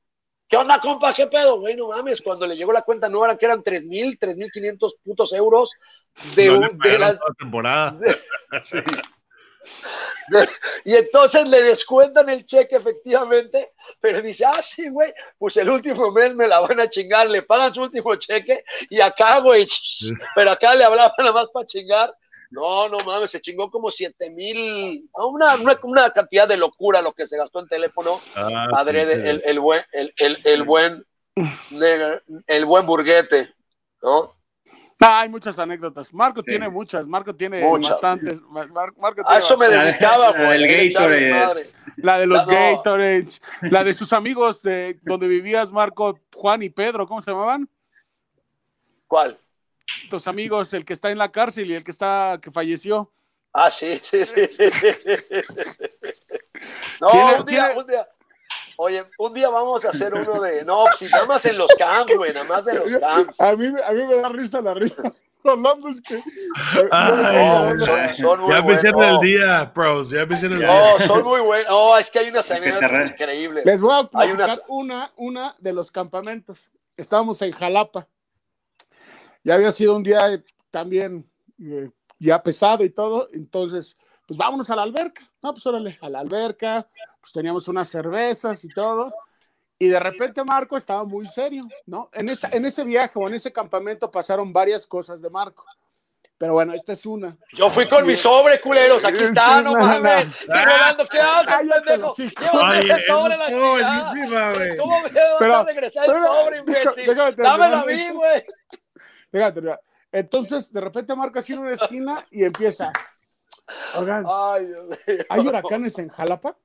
¿Qué onda, compa? ¿Qué pedo? Güey, no mames, cuando le llegó la cuenta no era que eran 3.000, 3.500 putos euros de, No un, de la temporada. de- de- y entonces le descuentan el cheque efectivamente, pero dice, ah, sí, güey, pues el último mes me la van a chingar, le pagan su último cheque y acá, güey, pero acá le hablaban nada más para chingar. No, no mames, se chingó como siete mil, no, una, una, una cantidad de locura lo que se gastó en teléfono. Ah, Adrede, pinche- el, el buen, el, el, el buen, el buen burguete, ¿no? Ah, hay muchas anécdotas. Marco Sí. tiene muchas. Marco tiene Muchas. bastantes. Mar- Mar- Marco A tiene eso me dedicaba, La güey. del a echarle Gatorade La de los No. Gatorades, la de sus amigos de donde vivías, Marco, Juan y Pedro, ¿cómo se llamaban? ¿Cuál? Tus amigos, el que está en la cárcel y el que está, que falleció. Ah, sí, sí, sí. sí, sí. No, ¿Tiene- un día, tiene- un día. Oye, un día vamos a hacer uno de. No, si nada más en los camps, güey, nada más en los camps. A mí, a mí me da risa la risa. Rolando es que. Ay, No, son, son muy Ya buenos. el día, pros. Ya me hicieron el día. No, son muy buenos. No, es que hay unas anécdotas increíbles. Les voy a Hay platicar unas- una, una de los campamentos. Estábamos en Jalapa. Ya había sido un día eh, también eh, ya pesado y todo. Entonces, pues vámonos a la alberca. No, pues órale, a la alberca. Pues teníamos unas cervezas y todo. Y de repente Marco estaba muy serio, ¿no? En, esa, en ese viaje o en ese campamento pasaron varias cosas de Marco. Pero bueno, esta es una. Yo fui con mi sobre, culeros. Aquí está, Sí, no mames. Rolando, ¿qué haces, pendejo? Llévame sobre la chingada. ¿Cómo me vas a regresar el pero- sobre, imbécil? Dámelo a mí, güey. Fíjate. Entonces, de repente Marco así en una esquina y empieza. Oigan, Ay. ¿hay huracanes en Jalapa?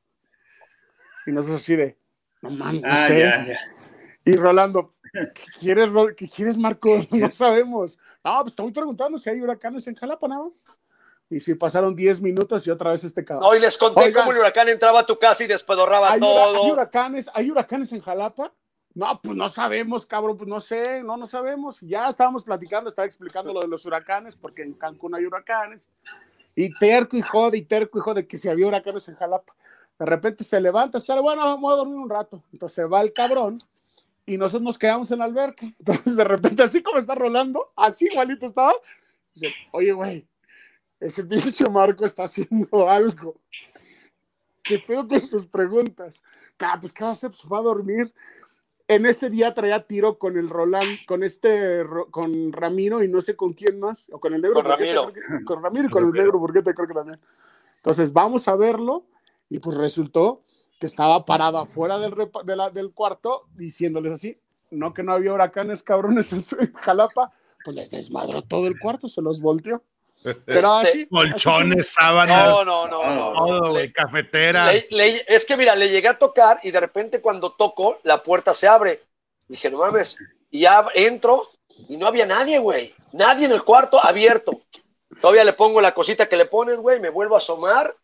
Y nosotros así de, no mames, no Ah, sé. ya, ya. Y Rolando, ¿qué quieres, ¿qué quieres, Marco? No sabemos. No, pues estoy preguntando si hay huracanes en Jalapa nada más. Y si pasaron 10 minutos y otra vez este cabrón. No, y les conté Oigan. cómo el huracán entraba a tu casa y despedorraba ¿Hay, hura- todo. hay huracanes? ¿Hay huracanes en Jalapa? No, pues no sabemos, cabrón, pues no sé, no, no sabemos. Ya estábamos platicando, estaba explicando lo de los huracanes, porque en Cancún hay huracanes. Y terco y jode, y terco y jode que si había huracanes en Jalapa. De repente se levanta, sale, bueno, vamos a dormir un rato. Entonces se va el cabrón y nosotros nos quedamos en la alberca. Entonces de repente, así como está rolando, así igualito estaba, dice, oye, güey, ese pinche Marco está haciendo algo. ¿Qué pedo con sus preguntas? Ah, pues ¿qué va a hacer? Pues va a dormir. En ese día traía tiro con el Roland, con este, con Ramiro y no sé con quién más, o con el negro. Con Burguete, Ramiro. que- con Ramiro y con el negro Burguete, creo que también. Entonces vamos a verlo y pues resultó que estaba parado afuera del, de la- del cuarto diciéndoles así, no que no había huracanes cabrones en, su- en Jalapa, pues les desmadró todo el cuarto, se los volteó. Pero así. Colchones, sábanas, No, no, no, todo, güey. Cafetera. Le- le- es que mira, le llegué a tocar y de repente cuando toco, la puerta se abre. Dije, no mames. Y ya entro y no había nadie, güey. Nadie en el cuarto abierto. Todavía le pongo la cosita que le pones, güey. Me vuelvo a asomar.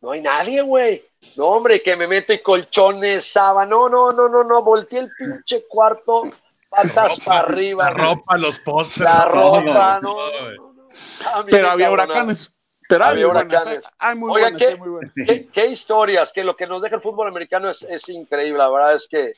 No hay nadie, güey. No, hombre, que me meto y colchones, sábana. No, no, no, no, no. Volteé el pinche cuarto, patas para arriba. La ropa, los pósters. La ropa, no. no, Ah, Pero había huracanes. Pero Había huracanes. ¿eh? Hay muy Oiga, buenas, ¿qué? hay muy buenas. ¿Qué, qué historias, que lo que nos deja el fútbol americano es, es increíble, la verdad es que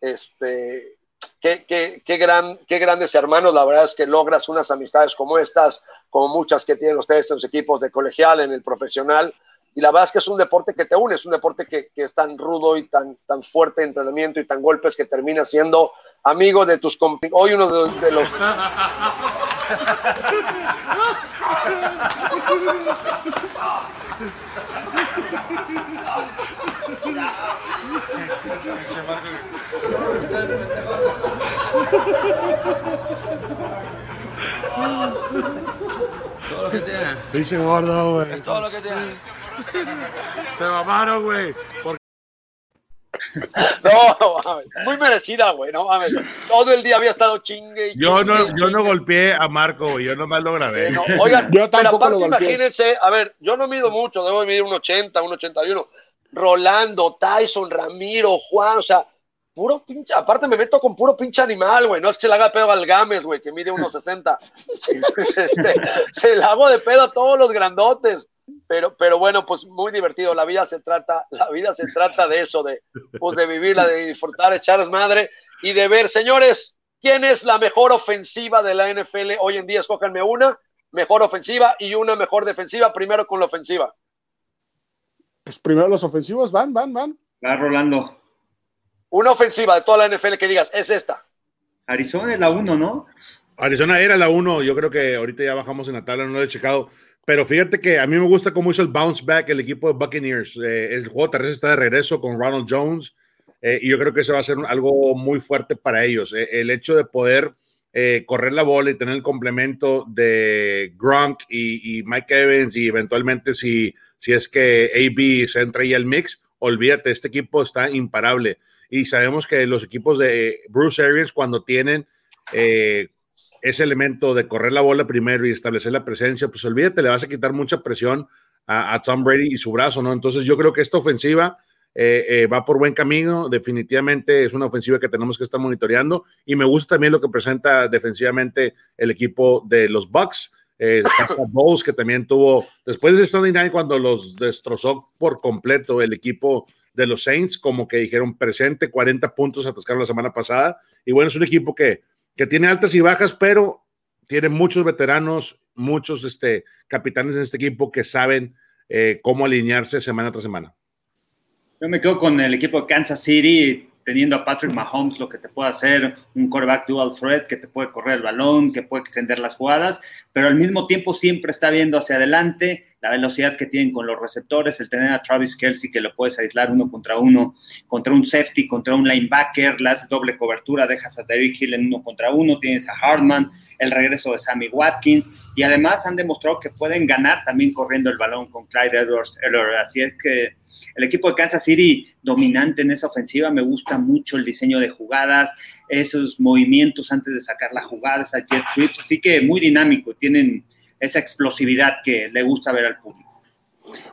este qué, qué, qué, gran, qué grandes hermanos, la verdad es que logras unas amistades como estas, como muchas que tienen ustedes en los equipos de colegial, en el profesional, y la verdad es que es un deporte que te une, es un deporte que, que es tan rudo y tan, tan fuerte de entrenamiento y tan golpes que termina siendo amigo de tus compi- Hoy uno de, de los... Todo lo que tiene. Pinche gordo, güey. Es todo lo que tiene. Se mamaron, güey. No, no mames. Muy merecida, güey. No mames. Todo el día había estado chingue. y Yo chingue, no, yo no golpeé a Marco, güey. Yo nomás lo grabé. Eh, no, Oigan, Yo pero tampoco aparte, lo golpeé. imagínense, a ver, yo no mido mucho, debo de medir un 80, un 81. Rolando, Tyson, Ramiro, Juan, o sea, puro pinche, aparte me meto con puro pinche animal, güey, no es que se le haga pedo al Gámez, güey, que mide unos 60. Este, se le hago de pedo a todos los grandotes. Pero, pero bueno, pues muy divertido. La vida se trata, la vida se trata de eso, de, pues de vivirla, de disfrutar, echar madre y de ver, señores, ¿quién es la mejor ofensiva de la NFL hoy en día? Escójanme una mejor ofensiva y una mejor defensiva. Primero con la ofensiva. Pues primero los ofensivos van, van, van. Va Rolando. Una ofensiva de toda la NFL que digas, es esta. Arizona es la uno, ¿no? Arizona era la uno. Yo creo que ahorita ya bajamos en la tabla, no lo he checado. Pero fíjate que a mí me gusta cómo hizo el bounce back el equipo de Buccaneers. Eh, el juego terrestre está de regreso con Ronald Jones eh, y yo creo que eso va a ser algo muy fuerte para ellos. Eh, el hecho de poder correr la bola y tener el complemento de Gronk y, Mike Evans y eventualmente si, si es que AB se entra ahí al mix, olvídate, este equipo está imparable. Y sabemos que los equipos de Bruce Arians cuando tienen ese elemento de correr la bola primero y establecer la presencia, pues olvídate, le vas a quitar mucha presión a, a Tom Brady y su brazo, ¿no? Entonces yo creo que esta ofensiva eh, eh, va por buen camino, definitivamente es una ofensiva que tenemos que estar monitoreando y me gusta también lo que presenta defensivamente el equipo de los Bucks. Eh, Bowles, que también tuvo, después de Sunday Night, cuando los destrozó por completo el equipo de los Saints, como que dijeron presente, 40 puntos atascaron la semana pasada. Y bueno, es un equipo que, que tiene altas y bajas, pero tiene muchos veteranos, muchos este, capitanes en este equipo que saben eh, cómo alinearse semana tras semana. Yo me quedo con el equipo de Kansas City, teniendo a Patrick Mahomes, lo que te puede hacer, un quarterback dual threat que te puede correr el balón, que puede extender las jugadas, pero al mismo tiempo siempre está viendo hacia adelante, la velocidad que tienen con los receptores, el tener a Travis Kelsey que lo puedes aislar uno contra uno, contra un safety, contra un linebacker, le haces doble cobertura, dejas a Derrick Hill en uno contra uno, tienes a Hartman, el regreso de Sammy Watkins, y además han demostrado que pueden ganar también corriendo el balón con Clyde Edwards, así es que el equipo de Kansas City dominante en esa ofensiva, me gusta mucho el diseño de jugadas, esos movimientos antes de sacar la jugada, esa jet sweeps, así que muy dinámico, tienen esa explosividad que le gusta ver al público.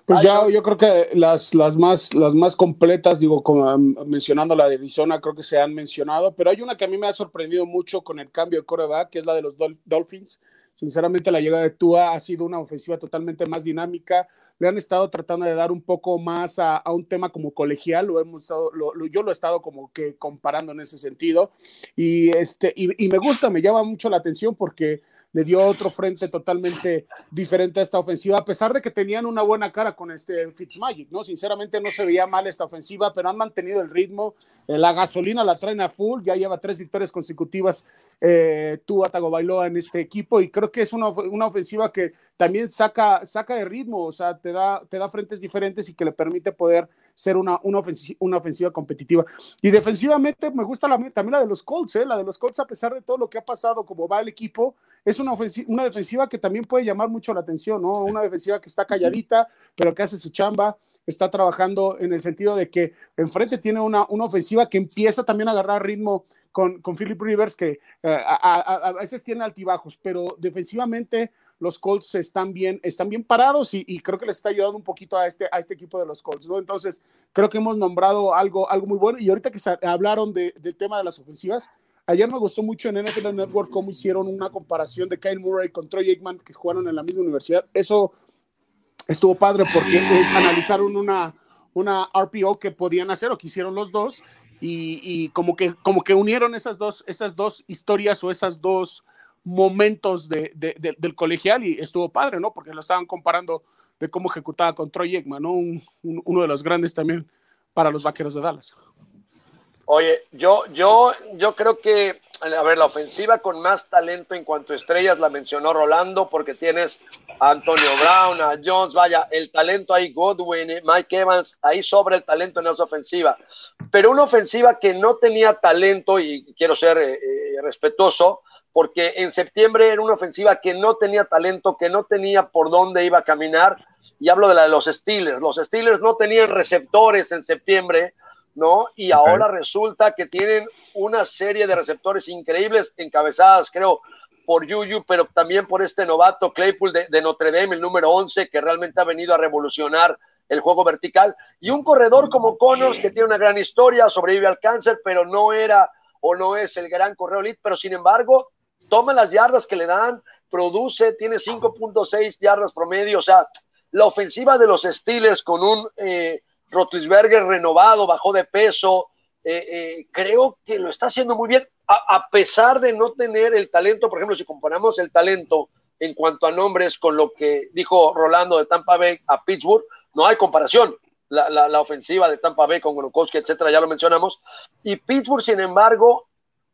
Pues ya yo creo que las, las, más, las más completas, digo, como um, mencionando la de Arizona, creo que se han mencionado, pero hay una que a mí me ha sorprendido mucho con el cambio de coreback, que es la de los Dol Dolphins. Sinceramente, la llegada de Tua ha sido una ofensiva totalmente más dinámica. Le han estado tratando de dar un poco más a, a un tema como colegial, lo hemos estado, lo, yo lo he estado como que comparando en ese sentido. Y, este, y me gusta, me llama mucho la atención porque le dio otro frente totalmente diferente a esta ofensiva, a pesar de que tenían una buena cara con este Fitzmagic, ¿no? Sinceramente no se veía mal esta ofensiva, pero han mantenido el ritmo, eh, la gasolina la traen a full, ya lleva tres victorias consecutivas eh, Tua Tagovailoa en este equipo y creo que es una, una ofensiva que también saca, saca de ritmo, o sea, te da, te da frentes diferentes y que le permite poder ser una, una, ofensiva, una ofensiva competitiva. Y defensivamente me gusta la, también la de los Colts, ¿eh? la de los Colts, a pesar de todo lo que ha pasado, como va el equipo, es una, una defensiva que también puede llamar mucho la atención, ¿no? Una defensiva que está calladita, pero que hace su chamba, está trabajando en el sentido de que enfrente tiene una, una ofensiva que empieza también a agarrar ritmo con, con Philip Rivers, que eh, a, a, a, veces tiene altibajos, pero defensivamente los Colts están bien, están bien parados y, y, creo que les está ayudando un poquito a este, a este equipo de los Colts, ¿no? Entonces, creo que hemos nombrado algo, algo muy bueno. Y ahorita que hablaron de, del tema de las ofensivas, ayer me gustó mucho en NFL Network cómo hicieron una comparación de Kyle Murray con Troy Aikman, que jugaron en la misma universidad. Eso estuvo padre porque analizaron una, una RPO que podían hacer o que hicieron los dos. Y, como, que, como que unieron esas dos, esas dos historias o esas dos momentos de, de, de, del colegial y estuvo padre, ¿no? Porque lo estaban comparando de cómo ejecutaba con Troy Aikman, ¿no? Un, un, uno de los grandes también para los vaqueros de Dallas. Oye, yo, yo, yo creo que, a ver, la ofensiva con más talento en cuanto a estrellas la mencionó Rolando, porque tienes a Antonio Brown, a Jones, vaya, el talento ahí, Godwin, eh, Mike Evans, ahí sobre el talento en esa ofensiva. Pero una ofensiva que no tenía talento, y quiero ser eh, eh, respetuoso, porque en septiembre era una ofensiva que no tenía talento, que no tenía por dónde iba a caminar, y hablo de la de los Steelers. Los Steelers no tenían receptores en septiembre ¿no? Y ahora resulta que tienen una serie de receptores increíbles, encabezadas, creo, por Yuyu, pero también por este novato Claypool de, Notre Dame, el número 11, que realmente ha venido a revolucionar el juego vertical, y un corredor como Connors, que tiene una gran historia, sobrevive al cáncer, pero no era o no es el gran correo elite, pero sin embargo, toma las yardas que le dan, produce, tiene 5.6 yardas promedio, o sea, la ofensiva de los Steelers con un eh, Rotlisberger renovado, bajó de peso, eh, eh, creo que lo está haciendo muy bien, a, pesar de no tener el talento, por ejemplo, si comparamos el talento en cuanto a nombres con lo que dijo Rolando de Tampa Bay a Pittsburgh, no hay comparación. La, ofensiva de Tampa Bay con Gronkowski, etcétera, ya lo mencionamos. Y Pittsburgh, sin embargo,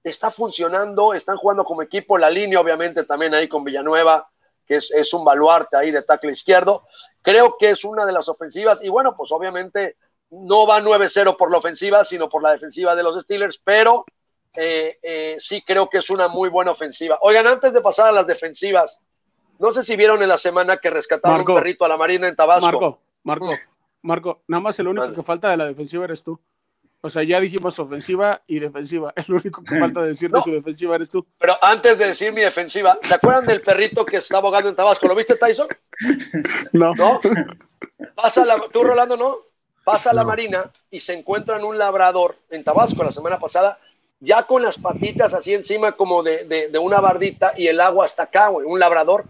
está funcionando, están jugando como equipo, la línea obviamente también ahí con Villanueva, que es, un baluarte ahí de tackle izquierdo. Creo que es una de las ofensivas y bueno, pues obviamente no va 9-0 por la ofensiva, sino por la defensiva de los Steelers, pero eh, eh, sí creo que es una muy buena ofensiva. Oigan, antes de pasar a las defensivas, no sé si vieron en la semana que rescataron un perrito a la Marina en Tabasco. Marco, Marco, Marco, nada más el único que falta de la defensiva eres tú. O sea, ya dijimos ofensiva y defensiva. Es lo único que falta decir de su defensiva eres tú. Pero antes de decir mi defensiva, ¿se acuerdan del perrito que está abogando en Tabasco? ¿Lo viste, Tyson? No. ¿No? Pasa la, tú, Rolando, ¿no? Pasa a la marina y se encuentran un labrador en Tabasco la semana pasada, ya con las patitas así encima como de, de, una bardita y el agua hasta acá, güey, un labrador.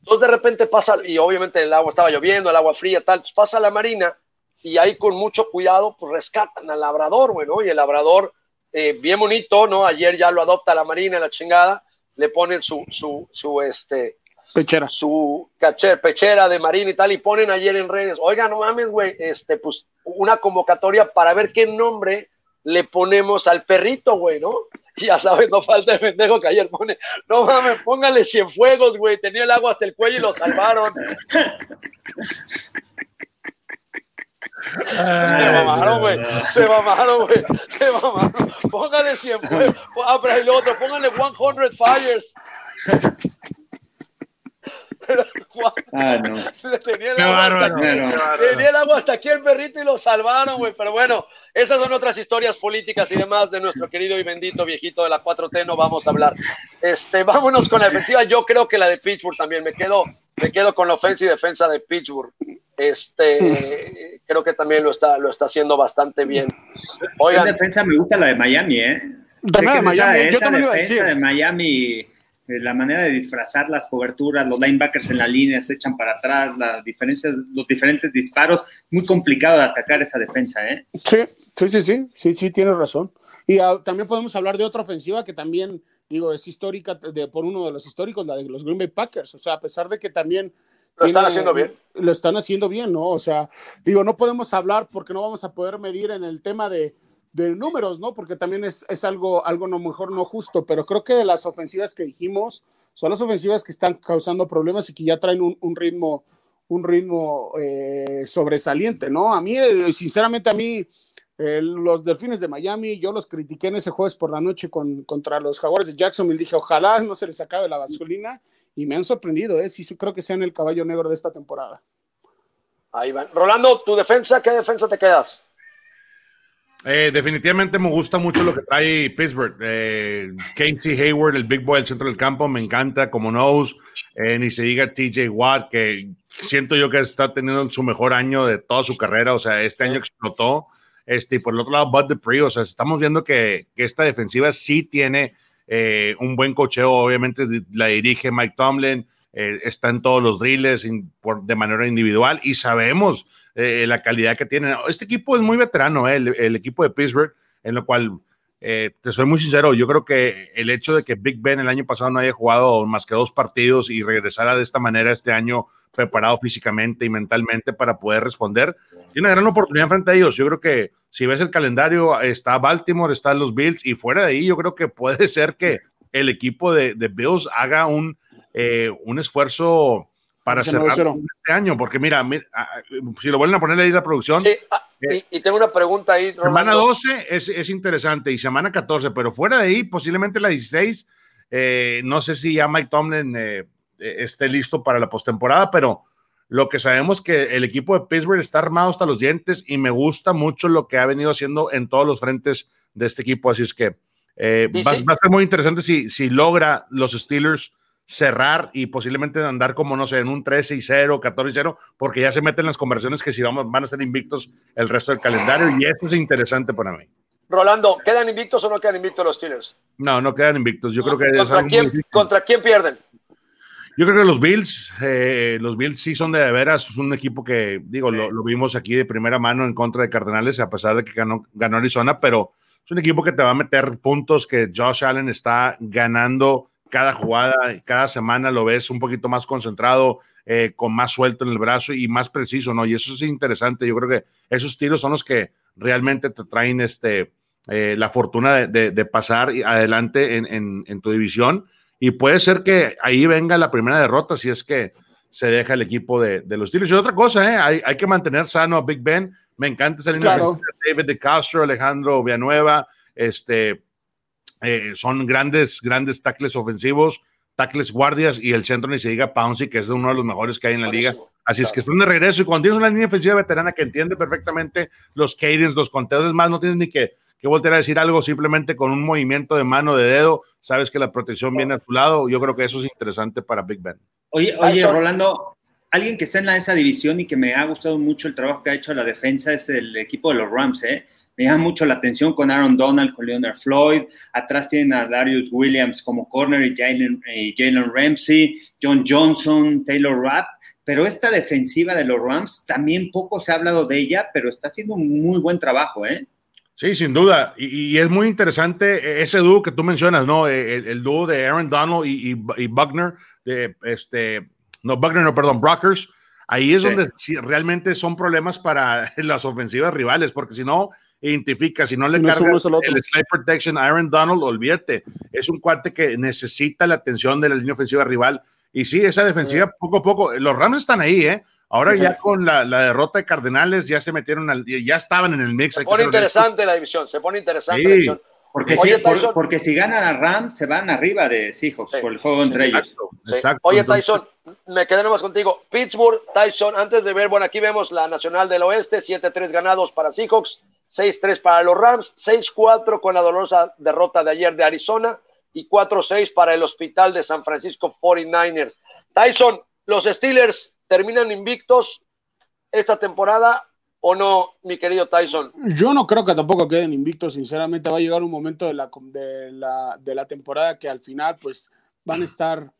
Entonces de repente pasa, y obviamente el agua estaba lloviendo, el agua fría, tal, pasa a la marina y ahí con mucho cuidado, pues rescatan al labrador, bueno, y el labrador, eh, bien bonito, ¿no? Ayer ya lo adopta la Marina, la chingada, le ponen su, su, su, este, pechera. Su cacher, pechera de Marina y tal, y ponen ayer en redes, oiga, no mames, güey, este, pues, una convocatoria para ver qué nombre le ponemos al perrito, güey, ¿no? Y ya sabes, no falta el pendejo que ayer pone, no mames, póngale fuegos, güey, tenía el agua hasta el cuello y lo salvaron. se mamaron, güey. Se mamaron, güey. Se mamaron. Póngale 100 fuegos. Ah, pero el otro, póngale 100 fires. ah, no. Tenía el, agua hasta, tenía el agua hasta aquí el perrito y lo salvaron, güey. Pero bueno, esas son otras historias políticas y demás de nuestro querido y bendito viejito de la 4T. No vamos a hablar. Este, vámonos con la defensiva. Yo creo que la de Pittsburgh también. Me quedo, me quedo con la ofensa y defensa de Pittsburgh. Este, creo que también lo está, lo está haciendo bastante bien. Oigan, defensa me gusta la de Miami, ¿eh? de Miami. Esa, Yo defensa de Miami, eh, la manera de disfrazar las coberturas, los linebackers en la línea se echan para atrás, las diferencias, los diferentes disparos, muy complicado de atacar esa defensa, ¿eh? Sí, sí, sí, sí, sí, sí, tienes razón. Y ah, también podemos hablar de otra ofensiva que también, digo, es histórica de, por uno de los históricos, la de los Green Bay Packers. O sea, a pesar de que también lo están haciendo bien. Lo están haciendo bien, ¿no? O sea, digo, no podemos hablar porque no vamos a poder medir en el tema de, de números, ¿no? Porque también es, es algo, algo no mejor no justo, pero creo que las ofensivas que dijimos son las ofensivas que están causando problemas y que ya traen un, un ritmo, un ritmo eh, sobresaliente, ¿no? A mí, eh, sinceramente, a mí, eh, los Delfines de Miami, yo los critiqué en ese jueves por la noche con, contra los Jaguares de Jacksonville, dije, ojalá no se les acabe la gasolina y me han sorprendido, ¿eh? Sí, creo que sean el caballo negro de esta temporada. Ahí van. Rolando, tu defensa, ¿qué defensa te quedas? Eh, definitivamente me gusta mucho lo que trae Pittsburgh. Eh, Casey Hayward, el big boy del centro del campo, me encanta, como knows. Eh, ni se diga TJ Watt, que siento yo que está teniendo su mejor año de toda su carrera. O sea, este año explotó. Este, y por el otro lado, Bud Dupree. O sea, estamos viendo que, que esta defensiva sí tiene eh, un buen cocheo, obviamente la dirige Mike Tomlin, eh, está en todos los drills de manera individual y sabemos eh, la calidad que tienen. Este equipo es muy veterano, el, equipo de Pittsburgh, en lo cual eh, te soy muy sincero, yo creo que el hecho de que Big Ben el año pasado no haya jugado más que dos partidos y regresara de esta manera este año preparado físicamente y mentalmente para poder responder, tiene una gran oportunidad frente a ellos. Yo creo que si ves el calendario, está Baltimore, están los Bills y fuera de ahí yo creo que puede ser que el equipo de, de Bills haga un, eh, un esfuerzo para cerrar este año, porque mira, si lo vuelven a poner ahí la producción. Sí, ah, eh, y, tengo una pregunta ahí. Semana 12 es, es, interesante y semana 14, pero fuera de ahí, posiblemente la 16, eh, no sé si ya Mike Tomlin eh, esté listo para la postemporada, pero lo que sabemos que el equipo de Pittsburgh está armado hasta los dientes y me gusta mucho lo que ha venido haciendo en todos los frentes de este equipo, así es que va, va, a ser muy interesante si, si logra los Steelers cerrar y posiblemente andar como, no sé, en un 13 y 0, 14 y 0, porque ya se meten las conversiones que si vamos, van a ser invictos el resto del calendario y eso es interesante para mí. Rolando, ¿quedan invictos o no quedan invictos los Steelers? No, no quedan invictos. Yo creo que ¿Contra, quién, ¿Contra quién pierden? Yo creo que los Bills, eh, los Bills sí son de, veras, es un equipo que, digo, lo, lo, vimos aquí de primera mano en contra de Cardenales, a pesar de que ganó, ganó Arizona, pero es un equipo que te va a meter puntos, que Josh Allen está ganando cada jugada, cada semana lo ves un poquito más concentrado, eh, con más suelto en el brazo y más preciso, ¿no? Y eso es interesante. Yo creo que esos tiros son los que realmente te traen este, eh, la fortuna de, pasar adelante en, tu división. Y puede ser que ahí venga la primera derrota si es que se deja el equipo de, los tiros. Y otra cosa, ¿eh? hay, hay, que mantener sano a Big Ben. Me encanta esa línea de David de Castro, Alejandro Villanueva, este, eh, son grandes, grandes tackles ofensivos, tackles guardias y el centro ni se diga Pouncy, que es uno de los mejores que hay en la liga. Así es que están de regreso y cuando tienes una línea ofensiva veterana que entiende perfectamente los cadence, los conteos, es más, no tienes ni que, que volver a decir algo, simplemente con un movimiento de mano, de dedo, sabes que la protección viene a tu lado. Yo creo que eso es interesante para Big Ben. Oye, oye, Rolando, alguien que está en esa división y que me ha gustado mucho el trabajo que ha hecho la defensa es el equipo de los Rams, ¿eh? Me llama mucho la atención con Aaron Donald, con Leonard Floyd. Atrás tienen a Darius Williams como corner y Jalen, Ramsey, John Johnson, Taylor Rapp. Pero esta defensiva de los Rams, también poco se ha hablado de ella, pero está haciendo un muy buen trabajo, ¿eh? Sí, sin duda. Y, es muy interesante ese dúo que tú mencionas, ¿no? El, dúo de Aaron Donald y, Buckner, de este, no, Buckner, no, perdón, Brockers. Ahí es donde realmente son problemas para las ofensivas rivales, porque si no, identifica, si no le carga el slide protection Aaron Donald, olvídate, es un cuate que necesita la atención de la línea ofensiva rival. Y sí, esa defensiva poco a poco, los Rams están ahí, ¿eh? Ahora ya con la, la, derrota de Cardenales ya se metieron, al, ya estaban en el mix. Se pone interesante la división, se pone interesante la división. Porque, si, porque si ganan a Rams, se van arriba de Seahawks por el juego entre ellos. Exacto. Oye, Tyson, me quedé nomás contigo. Pittsburgh, Tyson, antes de ver, bueno, aquí vemos la Nacional del Oeste, 7-3 ganados para Seahawks, 6-3 para los Rams, 6-4 con la dolorosa derrota de ayer de Arizona y 4-6 para el Hospital de San Francisco 49ers. Tyson, los Steelers terminan invictos esta temporada ¿O no, mi querido Tyson? Yo no creo que tampoco queden invictos, sinceramente. Va a llegar un momento de la, de la, de la temporada que al final, pues, van a estar,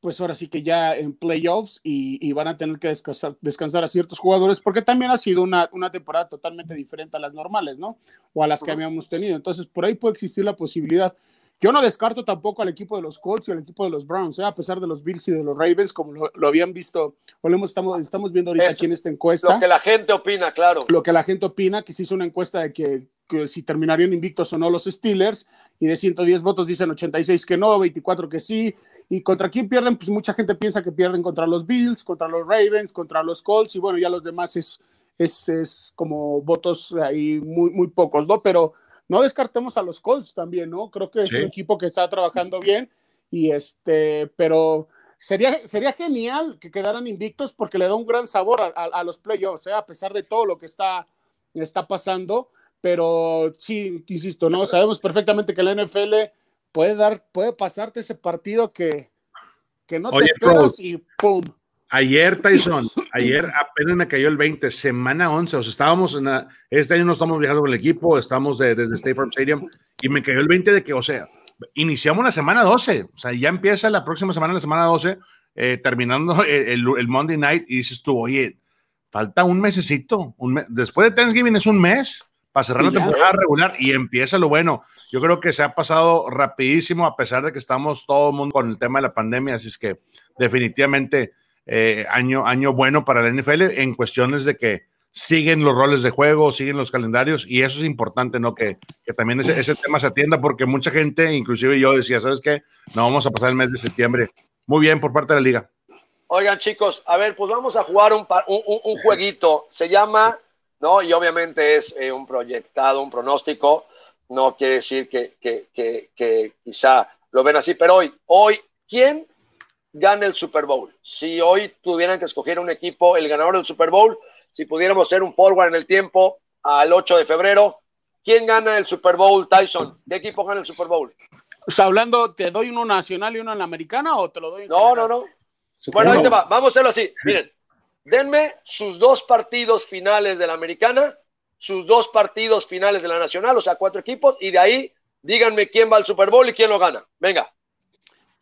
pues ahora sí que ya en playoffs y, y van a tener que descansar, descansar, a ciertos jugadores, porque también ha sido una, una, temporada totalmente diferente a las normales, ¿no? O a las que habíamos tenido. Entonces, por ahí puede existir la posibilidad. Yo no descarto tampoco al equipo de los Colts y al equipo de los Browns, ¿eh? a pesar de los Bills y de los Ravens, como lo, habían visto, o lo estamos, estamos viendo ahorita aquí en esta encuesta. Lo que la gente opina, claro. Lo que la gente opina, que se hizo una encuesta de que, que, si terminarían invictos o no los Steelers, y de 110 votos dicen 86 que no, 24 que sí. ¿Y contra quién pierden? Pues mucha gente piensa que pierden contra los Bills, contra los Ravens, contra los Colts, y bueno, ya los demás es, es, es como votos ahí muy, muy pocos, ¿no? Pero no descartemos a los Colts también, ¿no? Creo que es un equipo que está trabajando bien y este, pero sería, sería genial que quedaran invictos porque le da un gran sabor a, los playoffs, ¿eh? a pesar de todo lo que está, está pasando, pero sí, insisto, ¿no? Sabemos perfectamente que la NFL puede dar, puede pasarte ese partido que, que no te esperas y ¡pum! Ayer, Tyson, ayer apenas me cayó el 20, semana 11, o sea, estábamos en este año no estamos viajando con el equipo, estamos desde State Farm Stadium, y me cayó el 20 de que, o sea, iniciamos la semana 12, o sea, ya empieza la próxima semana, la semana 12, eh, terminando el, el, Monday Night, y dices tú, oye, falta un mesecito, un después de Thanksgiving es un mes, para cerrar la temporada regular y empieza lo bueno. Yo creo que se ha pasado rapidísimo a pesar de que estamos todo el mundo con el tema de la pandemia, así es que definitivamente eh, año, año bueno para la NFL en cuestiones de que siguen los roles de juego, siguen los calendarios y eso es importante, ¿no? Que, también ese, ese, tema se atienda porque mucha gente, inclusive yo decía, ¿sabes qué? No vamos a pasar el mes de septiembre. Muy bien por parte de la liga. Oigan chicos, a ver, pues vamos a jugar un, un, un jueguito. Se llama, ¿no? Y obviamente es eh, un proyectado, un pronóstico. No quiere decir que, que, que, que quizá lo ven así, pero hoy, hoy, ¿quién gana el Super Bowl? Si hoy tuvieran que escoger un equipo, el ganador del Super Bowl, si pudiéramos hacer un forward en el tiempo al 8 de febrero, ¿quién gana el Super Bowl, Tyson? ¿Qué equipo gana el Super Bowl? O sea, hablando, ¿te doy uno nacional y uno en la americana o te lo doy? En no, no, no. Bueno, ahí te va. Vamos a hacerlo así. Miren, denme sus dos partidos finales de la americana, sus dos partidos finales de la nacional, o sea, cuatro equipos, y de ahí díganme quién va al Super Bowl y quién lo gana. Venga.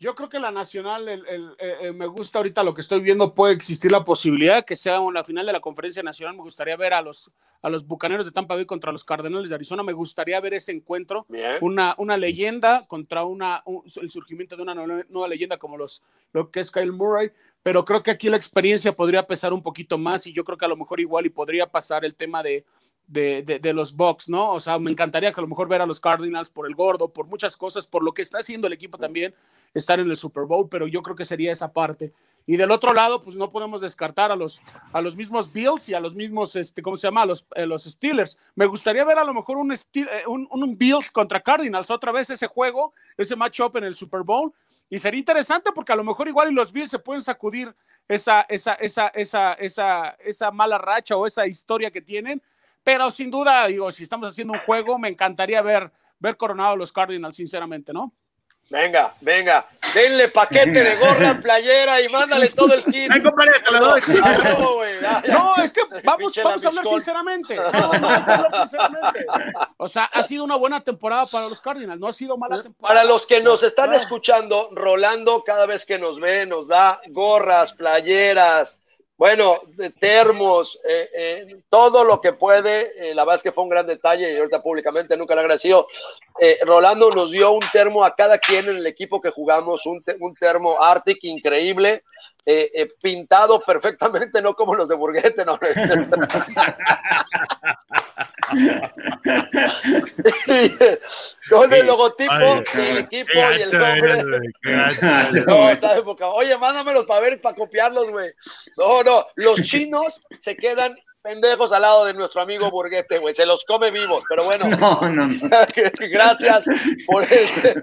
Yo creo que la nacional, el, me gusta ahorita lo que estoy viendo, puede existir la posibilidad que sea la final de la conferencia nacional. Me gustaría ver a los, a los Bucaneros de Tampa Bay contra los Cardenales de Arizona. Me gustaría ver ese encuentro, una, una leyenda contra una, el surgimiento de una nueva, leyenda como los, lo que es Kyle Murray. Pero creo que aquí la experiencia podría pesar un poquito más y yo creo que a lo mejor igual y podría pasar el tema de, de, de, los Bucks, ¿no? O sea, me encantaría que a lo mejor ver a los Cardinals por el gordo, por muchas cosas, por lo que está haciendo el equipo también estar en el Super Bowl, pero yo creo que sería esa parte. Y del otro lado, pues no podemos descartar a los, a los mismos Bills y a los mismos, este, ¿cómo se llama? A los, eh, los Steelers. Me gustaría ver a lo mejor un, eh, un, un, Bills contra Cardinals, otra vez ese juego, ese matchup en el Super Bowl. Y sería interesante porque a lo mejor igual y los Bills se pueden sacudir esa, esa, esa, esa, esa, esa mala racha o esa historia que tienen. Pero sin duda, digo, si estamos haciendo un juego, me encantaría ver, ver coronado los Cardinals, sinceramente, ¿no? Venga, venga, denle paquete de gorra, playera y mándale todo el kit. No, es que vamos, vamos a hablar sinceramente. vamos a hablar sinceramente. O sea, ha sido una buena temporada para los Cardinals, no ha sido mala temporada. Para los que nos están escuchando, Rolando cada vez que nos ve nos da gorras, playeras, bueno, termos, eh, eh, todo lo que puede, eh, la verdad es que fue un gran detalle y ahorita públicamente nunca le agradecido. Rolando nos dio un termo a cada quien en el equipo que jugamos, un, un termo Arctic increíble, pintado perfectamente, no como los de Burguete, no. Con el logotipo el equipo y el nombre. No, está Oye, mándamelos para ver, para copiarlos, güey. No, no, los chinos se quedan pendejos al lado de nuestro amigo Burguete, güey. Se los come vivos, pero bueno. No, no, no. Gracias por este.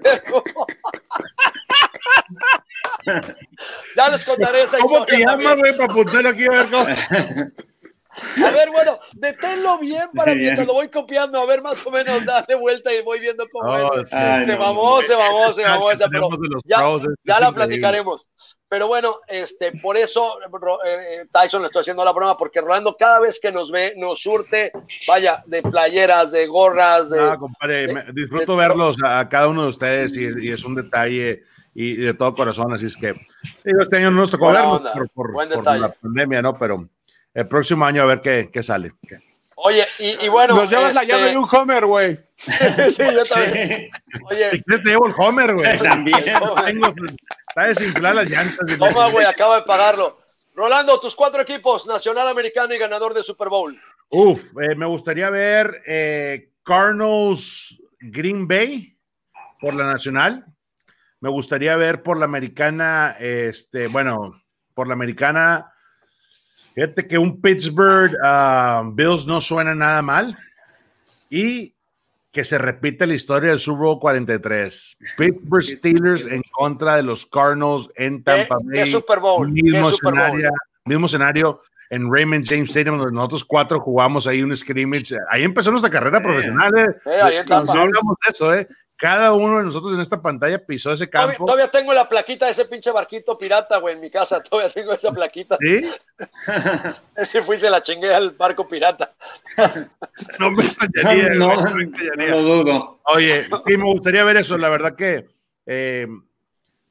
ya les contaré esa ¿Cómo te llamas, güey, para apuntar aquí a ver cómo? A ver, bueno, deténlo bien para mientras lo voy copiando, a ver más o menos, dale vuelta y voy viendo cómo es. se, mamó, se mamó, se mamó, ya, la platicaremos. Pero bueno, este, por eso eh, Tyson le estoy haciendo la broma, porque Rolando cada vez que nos ve, nos surte, vaya, de playeras, de gorras. De, ah, compadre, disfruto verlos a, cada uno de ustedes y, es un detalle y de todo corazón, así es que este año no nos tocó vernos por, por la pandemia, ¿no? Pero el próximo año a ver qué, qué sale. Oye, y, y, bueno. Nos llevas la llave de un Homer, güey. sí, yo también. Oye. Si quieres, te llevo el Homer, güey. También. Tengo, está desinflar las llantas. Toma, güey, acabo de pagarlo. Rolando, tus cuatro equipos, Nacional Americano y ganador de Super Bowl. Uf, eh, me gustaría ver eh, Cardinals Green Bay por la Nacional. Me gustaría ver por la Americana, este, bueno, por la Americana Fíjate que un Pittsburgh ah, Bills no suena nada mal y que se repite la historia del Super Bowl 43. Pittsburgh Steelers en contra de los Cardinals en Tampa Bay. Super Bowl? Mismo, escenario, mismo escenario en Raymond James Stadium, donde nosotros cuatro jugamos ahí un scrimmage. Ahí empezó nuestra carrera profesional. ¿eh? ahí no hablamos de eso, ¿eh? Cada uno de nosotros en esta pantalla pisó ese campo. Todavía, tengo la plaquita de ese pinche barquito pirata, güey, en mi casa. Todavía tengo esa plaquita. ¿Sí? ese fui, se la chingué al barco pirata. no me extrañaría. No, no, lo dudo. Oye, sí, me gustaría ver eso. La verdad que, eh,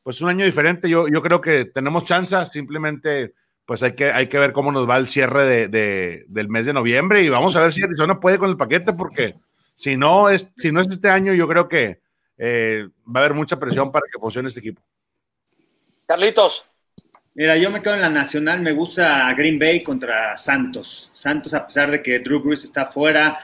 pues un año diferente. Yo, yo creo que tenemos chance. Simplemente, pues hay que, hay que ver cómo nos va el cierre de, de, del mes de noviembre y vamos a ver si Arizona puede con el paquete, porque si no es, si no es este año, yo creo que eh, va a haber mucha presión para que funcione este equipo. Carlitos. Mira, yo me quedo en la nacional, me gusta Green Bay contra Santos. Santos, a pesar de que Drew Brees está fuera,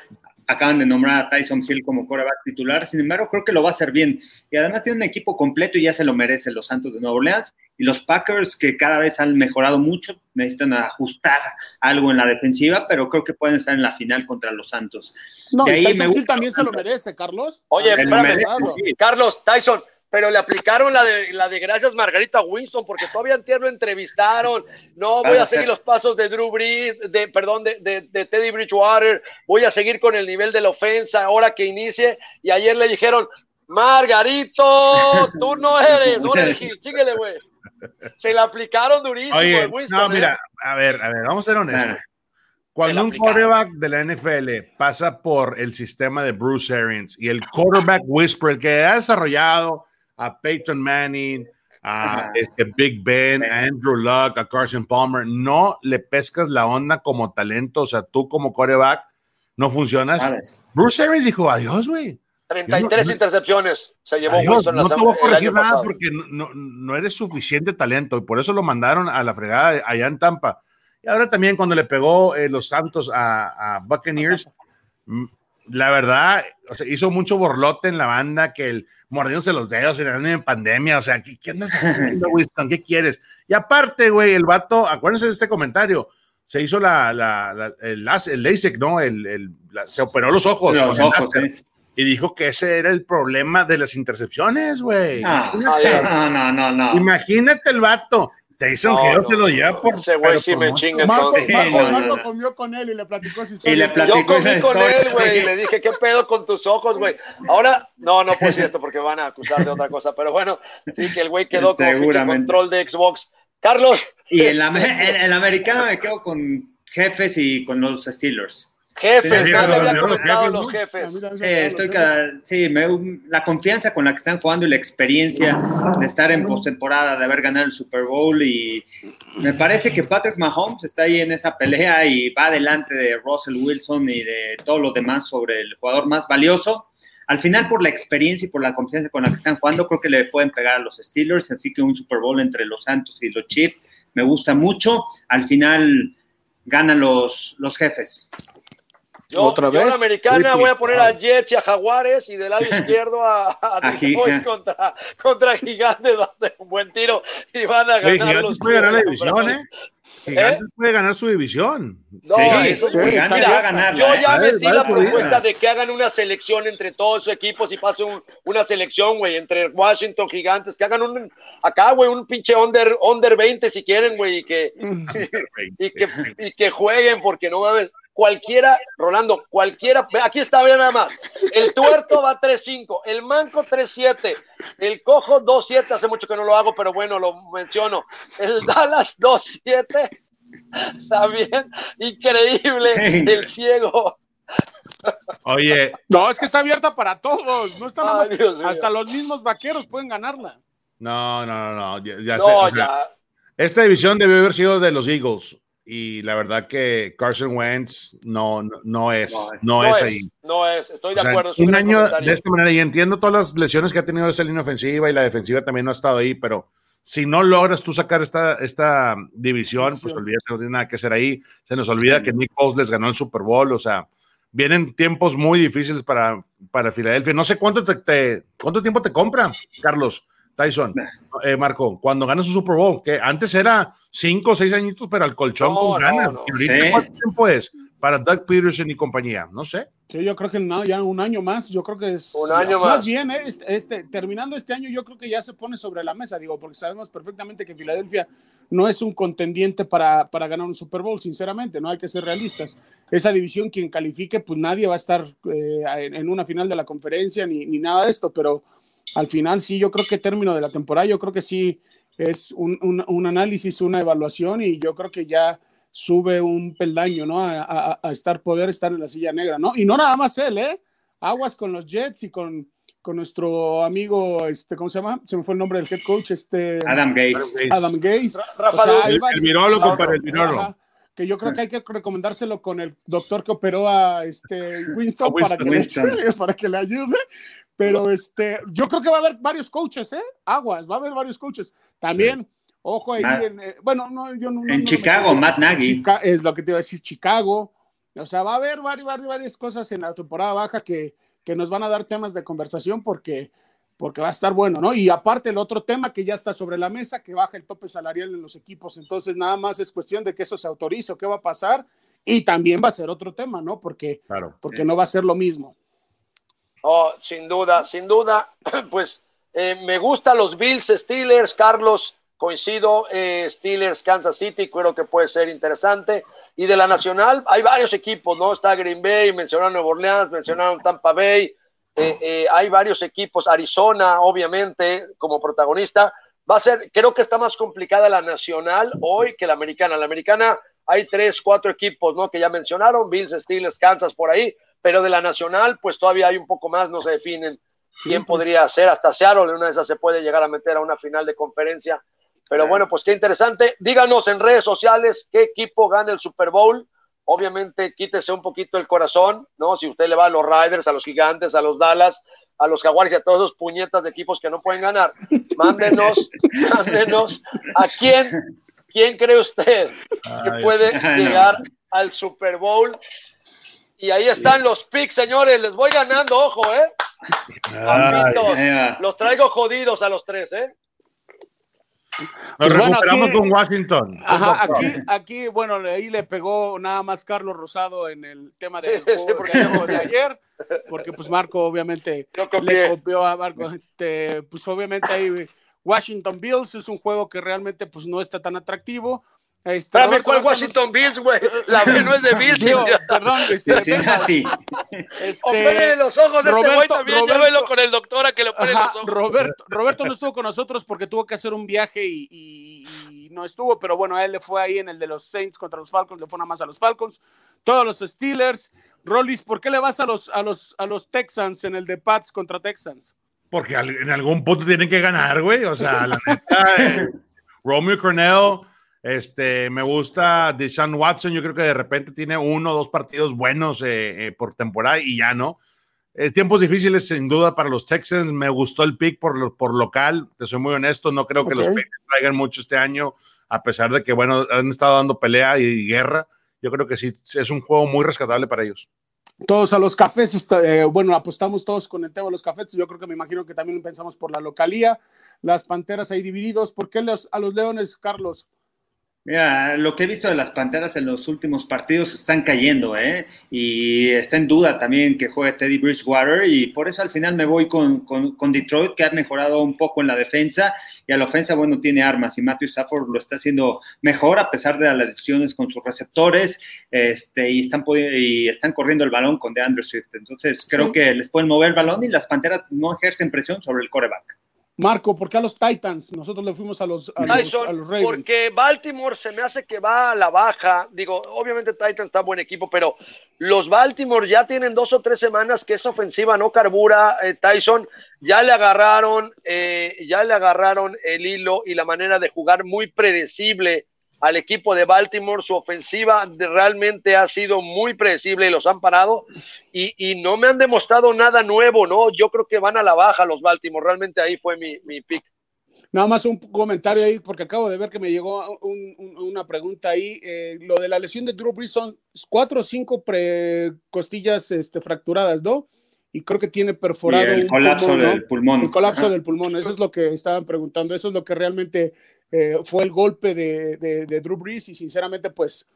acaban de nombrar a Tyson Hill como coreback titular, sin embargo, creo que lo va a hacer bien. Y además tiene un equipo completo y ya se lo merecen los Santos de Nueva Orleans. Y los Packers, que cada vez han mejorado mucho, necesitan ajustar algo en la defensiva, pero creo que pueden estar en la final contra los Santos. No, de ahí Tyson me Hill también se lo merece, Carlos. Oye, espérame, merece, claro. sí. Carlos, Tyson, pero le aplicaron la de, la de gracias Margarita Winston, porque todavía antier lo entrevistaron. No, voy a a seguir los pasos de Drew Brees, de, perdón, de, de- de Teddy Bridgewater. Voy a seguir con el nivel de la ofensa ahora que inicie. Y ayer le dijeron, Margarito, tú no eres, no eres Gil, chíguele, güey. Se la aplicaron durísimo Oye, Winston. no, ¿eh? mira, a ver, a ver, vamos a ser honestos. Cuando un quarterback de la NFL pasa por el sistema de Bruce Arians y el quarterback whisperer que ha desarrollado a Peyton Manning, a Ajá. este Big Ben, a Andrew Luck, a Carson Palmer, no le pescas la onda como talento, o sea, tú como quarterback no funcionas. ¿Sabes? Bruce Arians dijo, adiós, güey. 33 Yo no- intercepciones se llevó Adiós, Winston la no te voy a corregir nada pasado. porque no, eres suficiente talento y por eso lo mandaron a la fregada allá en Tampa. Y ahora también cuando le pegó eh, los Santos a, a Buccaneers, la verdad, o sea, hizo mucho borlote en la banda que el mordiéndose los dedos en, pandemia. O sea, ¿qué, qué andas haciendo, Winston? ¿Qué quieres? Y aparte, güey, el vato, acuérdense de este comentario. Se hizo la, la, la- el, el LASIK, ¿no? El, el- la- se operó los ojos. Los ojos, sí. Y dijo que ese era el problema de las intercepciones, güey. No, no, no, no, no. Imagínate el vato. Tyson No, Hill no, se lo lleva por. Ese güey sí me chinga. Marco, Marco- comió con él y le platicó su Y historia. le Yo platicó comí esa con él, güey, y le dije, ¿qué pedo con tus ojos, güey? Ahora, no, no decir esto porque van a acusar de otra cosa, pero bueno, sí que el güey quedó con Seguramente. control de Xbox. Carlos, Y en la, en, en la americana me quedo con jefes y con los Steelers. Jefes, sí, le había los comentado jefes, los ¿no? jefes. Me estoy cada, sí, me- la confianza con la que están jugando y la experiencia de estar en postemporada, de haber ganado el Super Bowl y me parece que Patrick Mahomes está ahí en esa pelea y va adelante de Russell Wilson y de todos los demás sobre el jugador más valioso. Al final, por la experiencia y por la confianza con la que están jugando, creo que le pueden pegar a los Steelers, así que un Super Bowl entre los Santos y los Chiefs me gusta mucho. Al final ganan los, los jefes. Yo, ¿Otra yo en la vez? americana voy a poner a Jets y a Jaguares y del lado izquierdo a, a A Detroit contra, contra Gigantes. Va a ser un buen tiro y van a Oye, ganar Gigantes los puede ganar la división. ¿eh? Gigantes puede ganar su división. No, Sí, eso es Gigantes mira, va a ganarla, Yo ¿eh? ya metí vale la propuesta vida. de que hagan una selección entre todos sus equipos y pase un- una selección, güey, entre Washington Gigantes, que hagan un acá, güey, un pinche under, under 20 si quieren, güey, y que, y que, y que jueguen, porque no mames, cualquiera, Rolando, cualquiera, aquí está, ve nada más, el tuerto va 3-5, el manco 3-7, el cojo 2-7, hace mucho que no lo hago, pero bueno, lo menciono, el Dallas 2-7, está bien, increíble, el ciego, Oye, No, es que está abierta para todos. No está nada Ay, Dios mío. Hasta los mismos vaqueros pueden ganarla. no, no, no, no. Ya, ya sé, no, o sea, ya, Esta división debió haber sido de los Eagles. Y la verdad que Carson Wentz no, no, no es, No es. no es es, ahí. no es, estoy de O sea, acuerdo. un año comentario. de esta manera, y entiendo todas las lesiones que ha tenido esa línea ofensiva y la defensiva también no ha estado ahí, pero si no logras tú sacar esta, esta división, pues olvídate, no tiene nada que hacer ahí. Se nos olvida que Nick Foles les ganó el Super Bowl, o sea, vienen tiempos muy difíciles para, para Filadelfia. No sé cuánto, te, te- cuánto tiempo te compra, Carlos Tyson, eh, Marco, cuando ganas un Super Bowl, que antes era cinco o seis añitos, pero al colchón No, con no, ganas. no. ¿Y ahorita Sí. cuánto tiempo es para Doug Peterson y compañía? No sé. Sí, yo creo que no, ya un año más, yo creo que es. Un año más. bien, ¿eh? este, este- terminando este año, yo creo que ya se pone sobre la mesa, digo, porque sabemos perfectamente que Filadelfia no es un contendiente para, para ganar un Super Bowl, sinceramente, no hay que ser realistas. Esa división, quien califique, pues nadie va a estar eh, en, en una final de la conferencia ni, ni nada de esto, pero al final sí, yo creo que término de la temporada, yo creo que sí es un, un- un análisis, una evaluación y yo creo que ya sube un peldaño, ¿no? A, a- a estar, poder estar en la silla negra, ¿no? Y no nada más él, ¿eh? Aguas con los Jets y con, con nuestro amigo, este, ¿cómo se llama? Se me fue el nombre del head coach, este. Adam Gates. Adam Gates. Rafa O sea, Luz. ahí El, el virólogo para el virólogo. Que yo creo que hay que recomendárselo con el doctor que operó a este Winston, A Winston, para, que le, Winston. para que le ayude. Pero este, yo creo que va a haber varios coaches, ¿eh? Aguas, va a haber varios coaches. También, ojo ahí Matt- en, eh, bueno, no, yo no. no- En no- Chicago, no- Matt Nagy. Chica- es lo que te iba a decir, Chicago. O sea, va a haber varias, varias, varias cosas en la temporada baja que, que nos van a dar temas de conversación porque, porque va a estar bueno, ¿no? Y aparte el otro tema que ya está sobre la mesa, que baja el tope salarial en los equipos. Entonces, nada más es cuestión de que eso se autorice o qué va a pasar. Y también va a ser otro tema, ¿no? Porque, Claro. porque no va a ser lo mismo. Oh, sin duda, sin duda. Pues eh, me gustan los Bills Steelers, Carlos, coincido, eh, Steelers Kansas City, creo que puede ser interesante. Y de la Nacional hay varios equipos, ¿no? Está Green Bay, mencionaron Nueva Orleans, mencionaron Tampa Bay, eh, eh, hay varios equipos, Arizona, obviamente, como protagonista. Va a ser, creo que está más complicada la Nacional hoy que la Americana. La Americana hay tres, cuatro equipos, ¿no? Que ya mencionaron, Bills, Steelers, Kansas, por ahí pero de la nacional, pues todavía hay un poco más, no se definen quién podría ser, hasta Seattle una de esas se puede llegar a meter a una final de conferencia, pero bueno, pues qué interesante, díganos en redes sociales qué equipo gana el Super Bowl, obviamente quítese un poquito el corazón, ¿no? Si usted le va a los Riders, a los Gigantes, a los Dallas, a los Jaguares y a todos esos puñetas de equipos que no pueden ganar, mándenos, mándenos a quién, quién cree usted que puede llegar al Super Bowl. Y ahí están los picks, señores. Les voy ganando, ojo, ¿eh? Los traigo jodidos a los tres, ¿eh? Nos Pues bueno, recuperamos aquí- con Washington. Ajá, aquí, aquí, bueno, ahí le pegó nada más Carlos Rosado en el tema del juego porque- del juego de ayer, porque pues Marco obviamente le copió a Marco, este, pues obviamente ahí Washington Bills es un juego que realmente pues no está tan atractivo. Este, Espérame, Roberto ¿cuál Washington Bills, güey? La B no es de Bills. Digo, perdón, este, Cincinnati. este, los ojos de este güey Roberto- también. Roberto- Llévelo con el doctor a que le opere Ajá, los ojos. Roberto, Roberto no estuvo con nosotros porque tuvo que hacer un viaje y, y- y no estuvo, pero bueno, a él le fue ahí en el de los Saints contra los Falcons, le fue nada más a los Falcons, todos los Steelers. Rollis, ¿por qué le vas a los, a los, a los Texans en el de Pats contra Texans? Porque en algún punto tienen que ganar, güey. O sea, la neta, eh, Romeo Cornell, este, me gusta Deshaun Watson. Yo creo que de repente tiene uno o dos partidos buenos eh, eh, por temporada y ya no. Eh, tiempos difíciles, sin duda, para los Texans. Me gustó el pick por, lo- por local. Te soy muy honesto. No creo que los. Patriots traigan mucho este año, a pesar de que, bueno, han estado dando pelea y guerra. Yo creo que sí, es un juego muy rescatable para ellos. Todos a los cafés, eh, bueno, apostamos todos con el tema de los cafés. Yo creo que me imagino que también pensamos por la localía, las panteras ahí divididos. ¿Por qué los, a los leones, Carlos? Mira, lo que he visto de las Panteras en los últimos partidos están cayendo, ¿eh? Y está en duda también que juegue Teddy Bridgewater y por eso al final me voy con, con, con Detroit, que ha mejorado un poco en la defensa y a la ofensa, bueno, tiene armas y Matthew Stafford lo está haciendo mejor a pesar de las lesiones con sus receptores este, y, están, y están corriendo el balón con DeAndre Swift. Entonces creo Sí. que les pueden mover el balón y las Panteras no ejercen presión sobre el coreback. Marco, ¿por qué a los Titans? Nosotros le fuimos a los, a los, Tyson, a los Ravens. porque Baltimore se me hace que va a la baja. Digo, obviamente Titans está buen equipo, pero los Baltimore ya tienen dos o tres semanas que esa ofensiva no carbura. eh, Tyson ya le agarraron, eh, ya le agarraron el hilo y la manera de jugar muy predecible al equipo de Baltimore. Su ofensiva realmente ha sido muy predecible y los han parado y, y no me han demostrado nada nuevo, ¿no? Yo creo que van a la baja los Baltimore. Realmente ahí fue mi, mi pick. Nada más un comentario ahí, porque acabo de ver que me llegó un- un- una pregunta ahí. eh, lo de la lesión de Drew Brees son cuatro o cinco pre- costillas este, fracturadas, ¿no? Y creo que tiene Y perforado el un colapso pulmón, ¿no? del pulmón. El colapso Ajá. del pulmón, eso es lo que estaban preguntando, eso es lo que realmente eh, fue el golpe de, de, de Drew Brees y sinceramente pues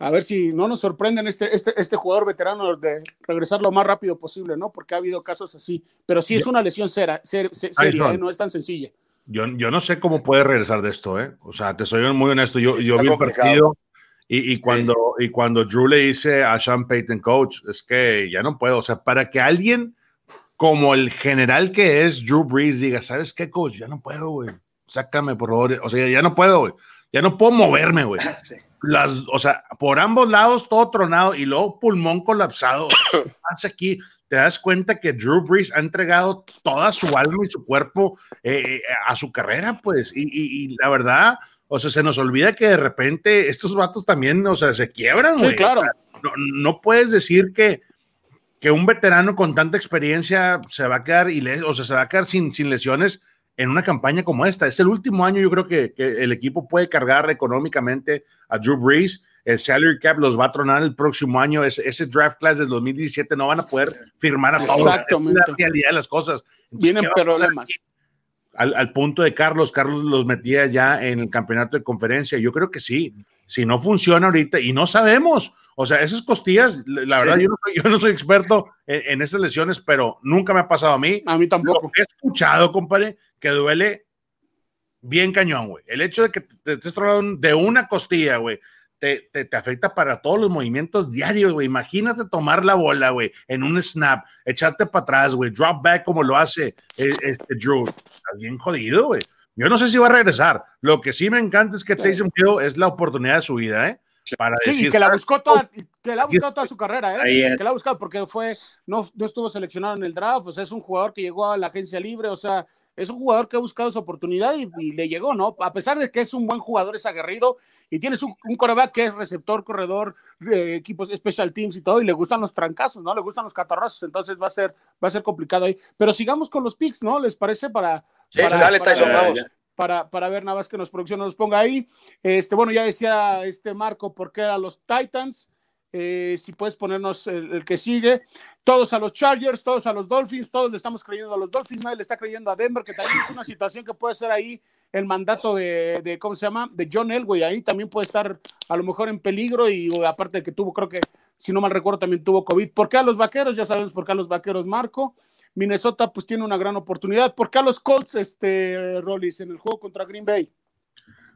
a ver si no nos sorprenden este, este, este jugador veterano de regresar lo más rápido posible, ¿no? Porque ha habido casos así, pero sí es una lesión sera- ser- se- seria. ¿eh? no es tan sencilla. Yo, yo no sé cómo puede regresar de esto, ¿eh? O sea, te soy muy honesto. Yo, yo Está vi el partido y, y cuando, y cuando Drew le dice a Sean Payton, coach, es que ya no puedo. O sea, para que alguien como el general que es Drew Brees diga, ¿sabes qué, coach? Ya no puedo, güey. Sácame, por favor. O sea, ya no puedo, güey. Ya no puedo moverme, güey. Sí. las, o sea, por ambos lados todo tronado y luego pulmón colapsado. O sea, aquí te das cuenta que Drew Brees ha entregado toda su alma y su cuerpo eh, eh, a su carrera, pues, y, y, y, la verdad, o sea, se nos olvida que de repente estos vatos también, o sea, se quiebran, güey. Sí, claro. O sea, no, no, puedes decir que, que un veterano con tanta experiencia se va a quedar, y o sea, se va a quedar sin, sin lesiones en una campaña como esta. Es el último año, yo creo que, que, el equipo puede cargar económicamente a Drew Brees. El salary cap los va a tronar el próximo año. Ese, ese draft class del 2017 no van a poder firmar a todos. Exactamente. Es la realidad de las cosas. Entonces, Vienen problemas. Al, al, punto de Carlos, Carlos los metía ya en el campeonato de conferencia. Yo creo que sí. Si no funciona ahorita, y no sabemos, o sea, esas costillas, la verdad, sí. yo, no soy, yo, no soy, experto en, en, esas lesiones, pero nunca me ha pasado a mí. A mí tampoco. Lo he escuchado, compadre, que duele bien cañón, güey. El hecho de que te estés tronando de una costilla, güey, te, te, te, afecta para todos los movimientos diarios, güey. Imagínate tomar la bola, güey, en un snap, echarte para atrás, güey, drop back como lo hace este Drew. Está bien jodido, güey. Yo no sé si va a regresar. Lo que sí me encanta es que Taysom Hill es la oportunidad de su vida, ¿eh? Para sí, decir, que la buscó toda, que la ha buscado toda su carrera, ¿eh? Que la ha buscado porque fue, no, no estuvo seleccionado en el draft, o sea, es un jugador que llegó a la agencia libre, o sea, es un jugador que ha buscado su oportunidad y, y, le llegó, ¿no? A pesar de que es un buen jugador, es aguerrido y tienes un, un coreback que es receptor, corredor, de equipos special teams y todo, y le gustan los trancazos, ¿no? Le gustan los catarrazos, entonces va a ser, va a ser complicado ahí. Pero sigamos con los picks, ¿no? ¿Les parece? Para. Sí, para, dale, para, Tyson, vamos. Para, para, ver nada más que nos producción nos ponga ahí. Este, bueno, ya decía este Marco por qué eran los Titans. Eh, si puedes ponernos el, el, que sigue. Todos a los Chargers, todos a los Dolphins, todos le estamos creyendo a los Dolphins, nadie le está creyendo a Denver, que también es una situación que puede ser ahí el mandato de, de ¿cómo se llama? De John Elway, ahí también puede estar a lo mejor en peligro y aparte de que tuvo, creo que, si no mal recuerdo, también tuvo COVID. ¿Por qué a los Vaqueros? Ya sabemos por qué a los Vaqueros, Marco. Minnesota pues tiene una gran oportunidad. ¿Por qué a los Colts, este, Rollis, en el juego contra Green Bay?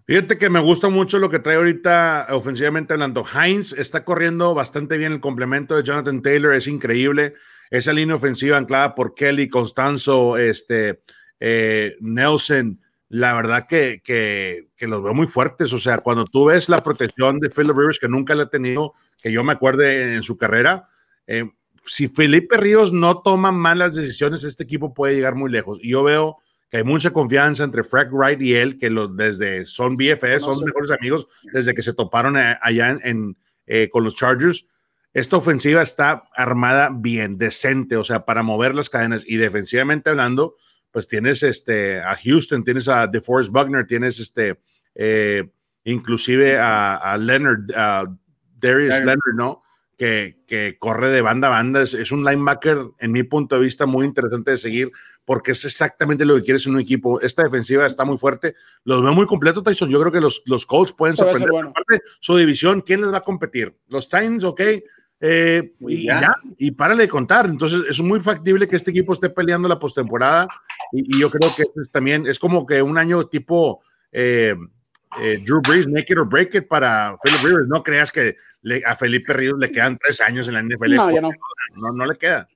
Fíjate que me gusta mucho lo que trae ahorita ofensivamente hablando. Heinz está corriendo bastante bien el complemento de Jonathan Taylor, es increíble. Esa línea ofensiva anclada por Kelly, Constanzo, este, eh, Nelson, la verdad que, que, los veo muy fuertes. O sea, cuando tú ves la protección de Philip Rivers, que nunca la ha tenido, que yo me acuerde en su carrera, eh, si Felipe Ríos no toma malas decisiones, este equipo puede llegar muy lejos. Y yo veo que hay mucha confianza entre Frank Wright y él, que los, desde son BFS, son no mejores amigos desde que se toparon allá en, en eh, con los Chargers. Esta ofensiva está armada bien, decente, o sea, para mover las cadenas y defensivamente hablando, pues tienes este, a Houston, tienes a DeForest Buckner, tienes este, eh, inclusive a, a Leonard, a Darius Leonard ¿no? Que, que, corre de banda a banda. Es, es, un linebacker, en mi punto de vista, muy interesante de seguir, porque es exactamente lo que quieres en un equipo. Esta defensiva está muy fuerte. Los veo muy completo, Tyson. Yo creo que los, los Colts pueden sorprender. Bueno. Aparte, su división, ¿quién les va a competir? Los Titans, ok. Eh, y ya. ya, y párale de contar. Entonces, es muy factible que este equipo esté peleando la postemporada. Y, y, yo creo que es también es como que un año tipo. Eh, eh, Drew Brees, make it or break it para Philip Rivers. No creas que le, a Felipe Ríos le quedan tres años en la NFL. No, ya no. no. no. le queda.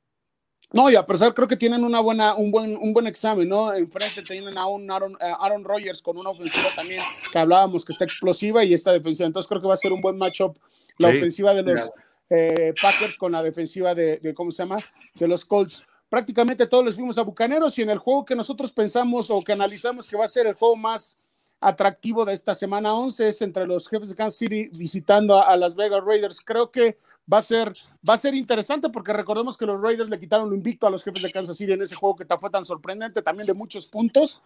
No, y a pesar creo que tienen una buena, un buen, un buen examen, ¿no? Enfrente tienen a un Aaron, Aaron Rodgers con una ofensiva también que hablábamos que está explosiva y esta defensiva. Entonces creo que va a ser un buen matchup la sí, ofensiva de los eh, Packers con la defensiva de, de, ¿cómo se llama? De los Colts. Prácticamente todos les fuimos a Bucaneros y en el juego que nosotros pensamos o que analizamos que va a ser el juego más atractivo de esta semana 11 es entre los jefes de Kansas City visitando a, a, Las Vegas Raiders. Creo que va a ser va a ser interesante porque recordemos que los Raiders le quitaron lo invicto a los jefes de Kansas City en ese juego que fue tan sorprendente, también de muchos puntos.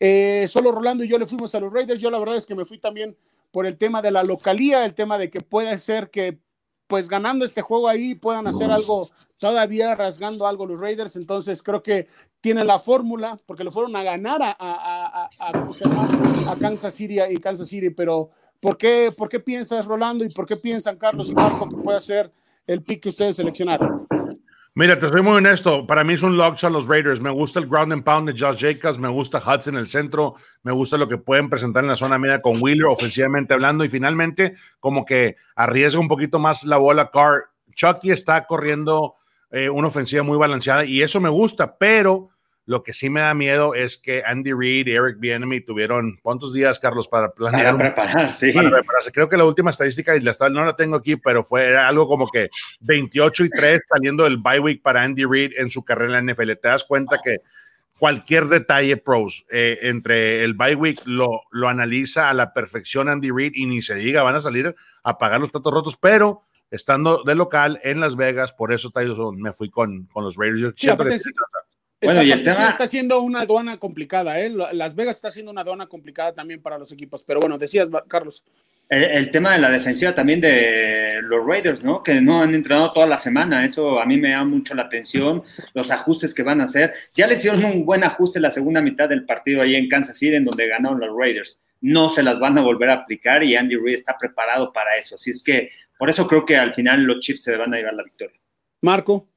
Eh, solo Rolando y yo le fuimos a los Raiders. Yo la verdad es que me fui también por el tema de la localía, el tema de que puede ser que pues ganando este juego ahí puedan hacer algo todavía rasgando algo los Raiders, entonces creo que tiene la fórmula, porque lo fueron a ganar a, a, a, a, Kansas City y Kansas City, pero ¿por qué, ¿por qué piensas Rolando y por qué piensan Carlos y Marco que puede ser el pick que ustedes seleccionaron? Mira, te soy muy honesto. Para mí es un lock a los Raiders. Me gusta el ground and pound de Josh Jacobs. Me gusta Hudson en el centro. Me gusta lo que pueden presentar en la zona media con Wheeler, ofensivamente hablando. Y finalmente, como que arriesga un poquito más la bola Carr. Chucky está corriendo eh, una ofensiva muy balanceada y eso me gusta, pero Lo que sí me da miedo es que Andy Reid y Eric Bieniemy tuvieron cuántos días, Carlos, para planear. Para preparar, sí. Para prepararse. Creo que la última estadística, y la no la tengo aquí, pero fue era algo como que 28 y 3 saliendo del bye week para Andy Reid en su carrera en la NFL. Te das cuenta que cualquier detalle pros eh, entre el bye week lo, lo analiza a la perfección Andy Reid y ni se diga, van a salir a pagar los platos rotos, pero estando de local en Las Vegas, por eso Tyson, me fui con, con los Raiders. Yo Sí, aparte sí. Bueno, y el tema- está siendo una aduana complicada, ¿eh? Las Vegas está siendo una aduana complicada también para los equipos. Pero bueno, decías, Carlos. El, el tema de la defensiva también de los Raiders, ¿no? Que no han entrenado toda la semana. Eso a mí me llama mucho la atención. Los ajustes que van a hacer. Ya le hicieron un buen ajuste en la segunda mitad del partido ahí en Kansas City, en donde ganaron los Raiders. No se las van a volver a aplicar y Andy Reid está preparado para eso. Así es que por eso creo que al final los Chiefs se van a llevar la victoria. Marco.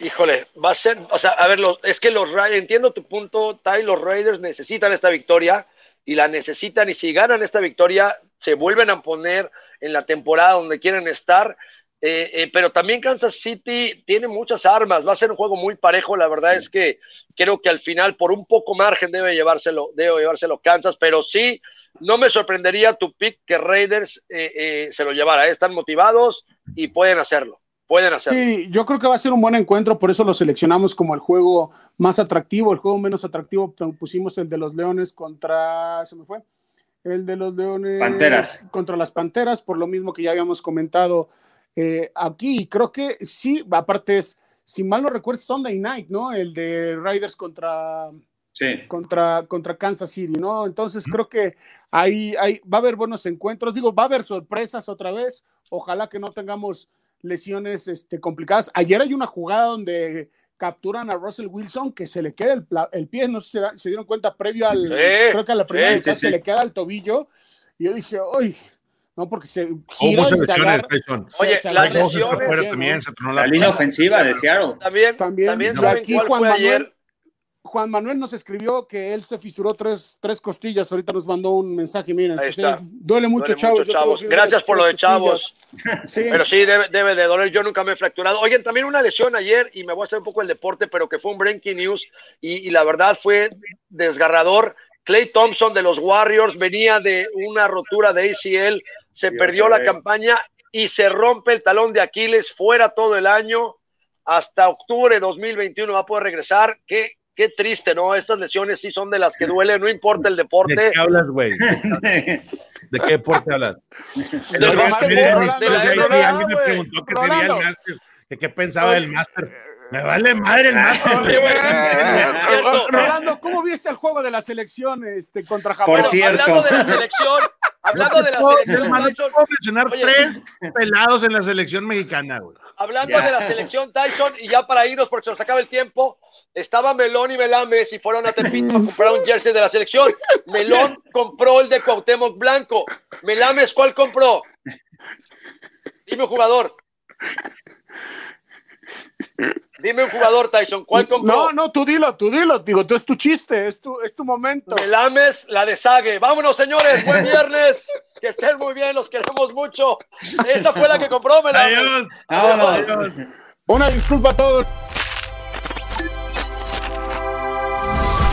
Híjole, va a ser, o sea, a ver, los, es que los Ra- entiendo tu punto, Ty, los Raiders necesitan esta victoria y la necesitan y si ganan esta victoria se vuelven a poner en la temporada donde quieren estar, eh, eh, pero también Kansas City tiene muchas armas, va a ser un juego muy parejo, la verdad es que creo que al final por un poco margen debe llevárselo, debe llevárselo Kansas, pero sí, no me sorprendería tu pick que Raiders eh, eh, se lo llevara, están motivados y pueden hacerlo, pueden hacerlo. Sí, yo creo que va a ser un buen encuentro, por eso lo seleccionamos como el juego más atractivo, el juego menos atractivo, pusimos el de los Leones contra, se me fue, el de los Leones Panteras. contra las Panteras, por lo mismo que ya habíamos comentado eh, aquí, creo que sí, aparte es, si mal no recuerdo, Sunday Night, ¿no? El de Raiders contra, Sí. contra, contra Kansas City, ¿no? Entonces creo que ahí, ahí va a haber buenos encuentros, digo, va a haber sorpresas otra vez, ojalá que no tengamos lesiones este, complicadas. Ayer hay una jugada donde capturan a Russell Wilson que se le queda el, pie, no sé si se, dieron cuenta previo al, Sí, creo que a la primera sí, mitad sí, se le queda el tobillo, y yo dije, uy, no, porque se gira y se agarra. Oye, se las lesiones- fuera bien, también, ¿no? se tronó La la línea ofensiva de Seattle. También, También, también, y ¿saben aquí Juan Manuel, ayer? Juan Manuel nos escribió que él se fisuró tres, tres costillas. Ahorita nos mandó un mensaje. Miren, Ahí es que está. sí, duele mucho, Duele chavos. mucho, Gracias por lo de chavos. Sí. Pero sí, debe, debe de doler. Yo nunca me he fracturado. Oigan, también una lesión ayer, y me voy a hacer un poco el deporte, pero que fue un breaking news, y, y la verdad fue desgarrador. Clay Thompson de los Warriors venía de una rotura de ACL, se perdió la campaña y se rompe el talón de Aquiles fuera todo el año. Hasta octubre de 2021 va a poder regresar. Qué, qué triste, ¿no? Estas lesiones sí son de las que duelen, no importa el ¿De deporte. qué hablas, güey? ¿De qué deporte hablas? De la de NBA, ahí alguien me preguntó qué sería el. Masters, que qué pensaba del Masters. Me vale madre el cierto. Rolando, ¿cómo viste el juego de la selección este, contra Japón? Por cierto. Hablando de la selección, hablando de la No, selección, Tyson, puedo mencionar Oye. tres pelados en la selección mexicana, güey. hablando Ya. de la selección Tyson, y ya para irnos porque se nos acaba el tiempo, estaba Melón y Melames y fueron a Tepito a comprar un jersey de la selección. Melón compró el de Cuauhtémoc Blanco. Melames, ¿cuál compró? Dime un jugador. Dime un jugador, Tyson, ¿cuál compró? No, no, tú dilo, tú dilo. Digo, tú es tu chiste, es tu, es tu momento. Melames, la de Sague. Vámonos, señores. Buen viernes. Que estén muy bien. Los queremos mucho. Esa fue la que compró Melames. Adiós. Vámonos. Adiós. Una disculpa a todos.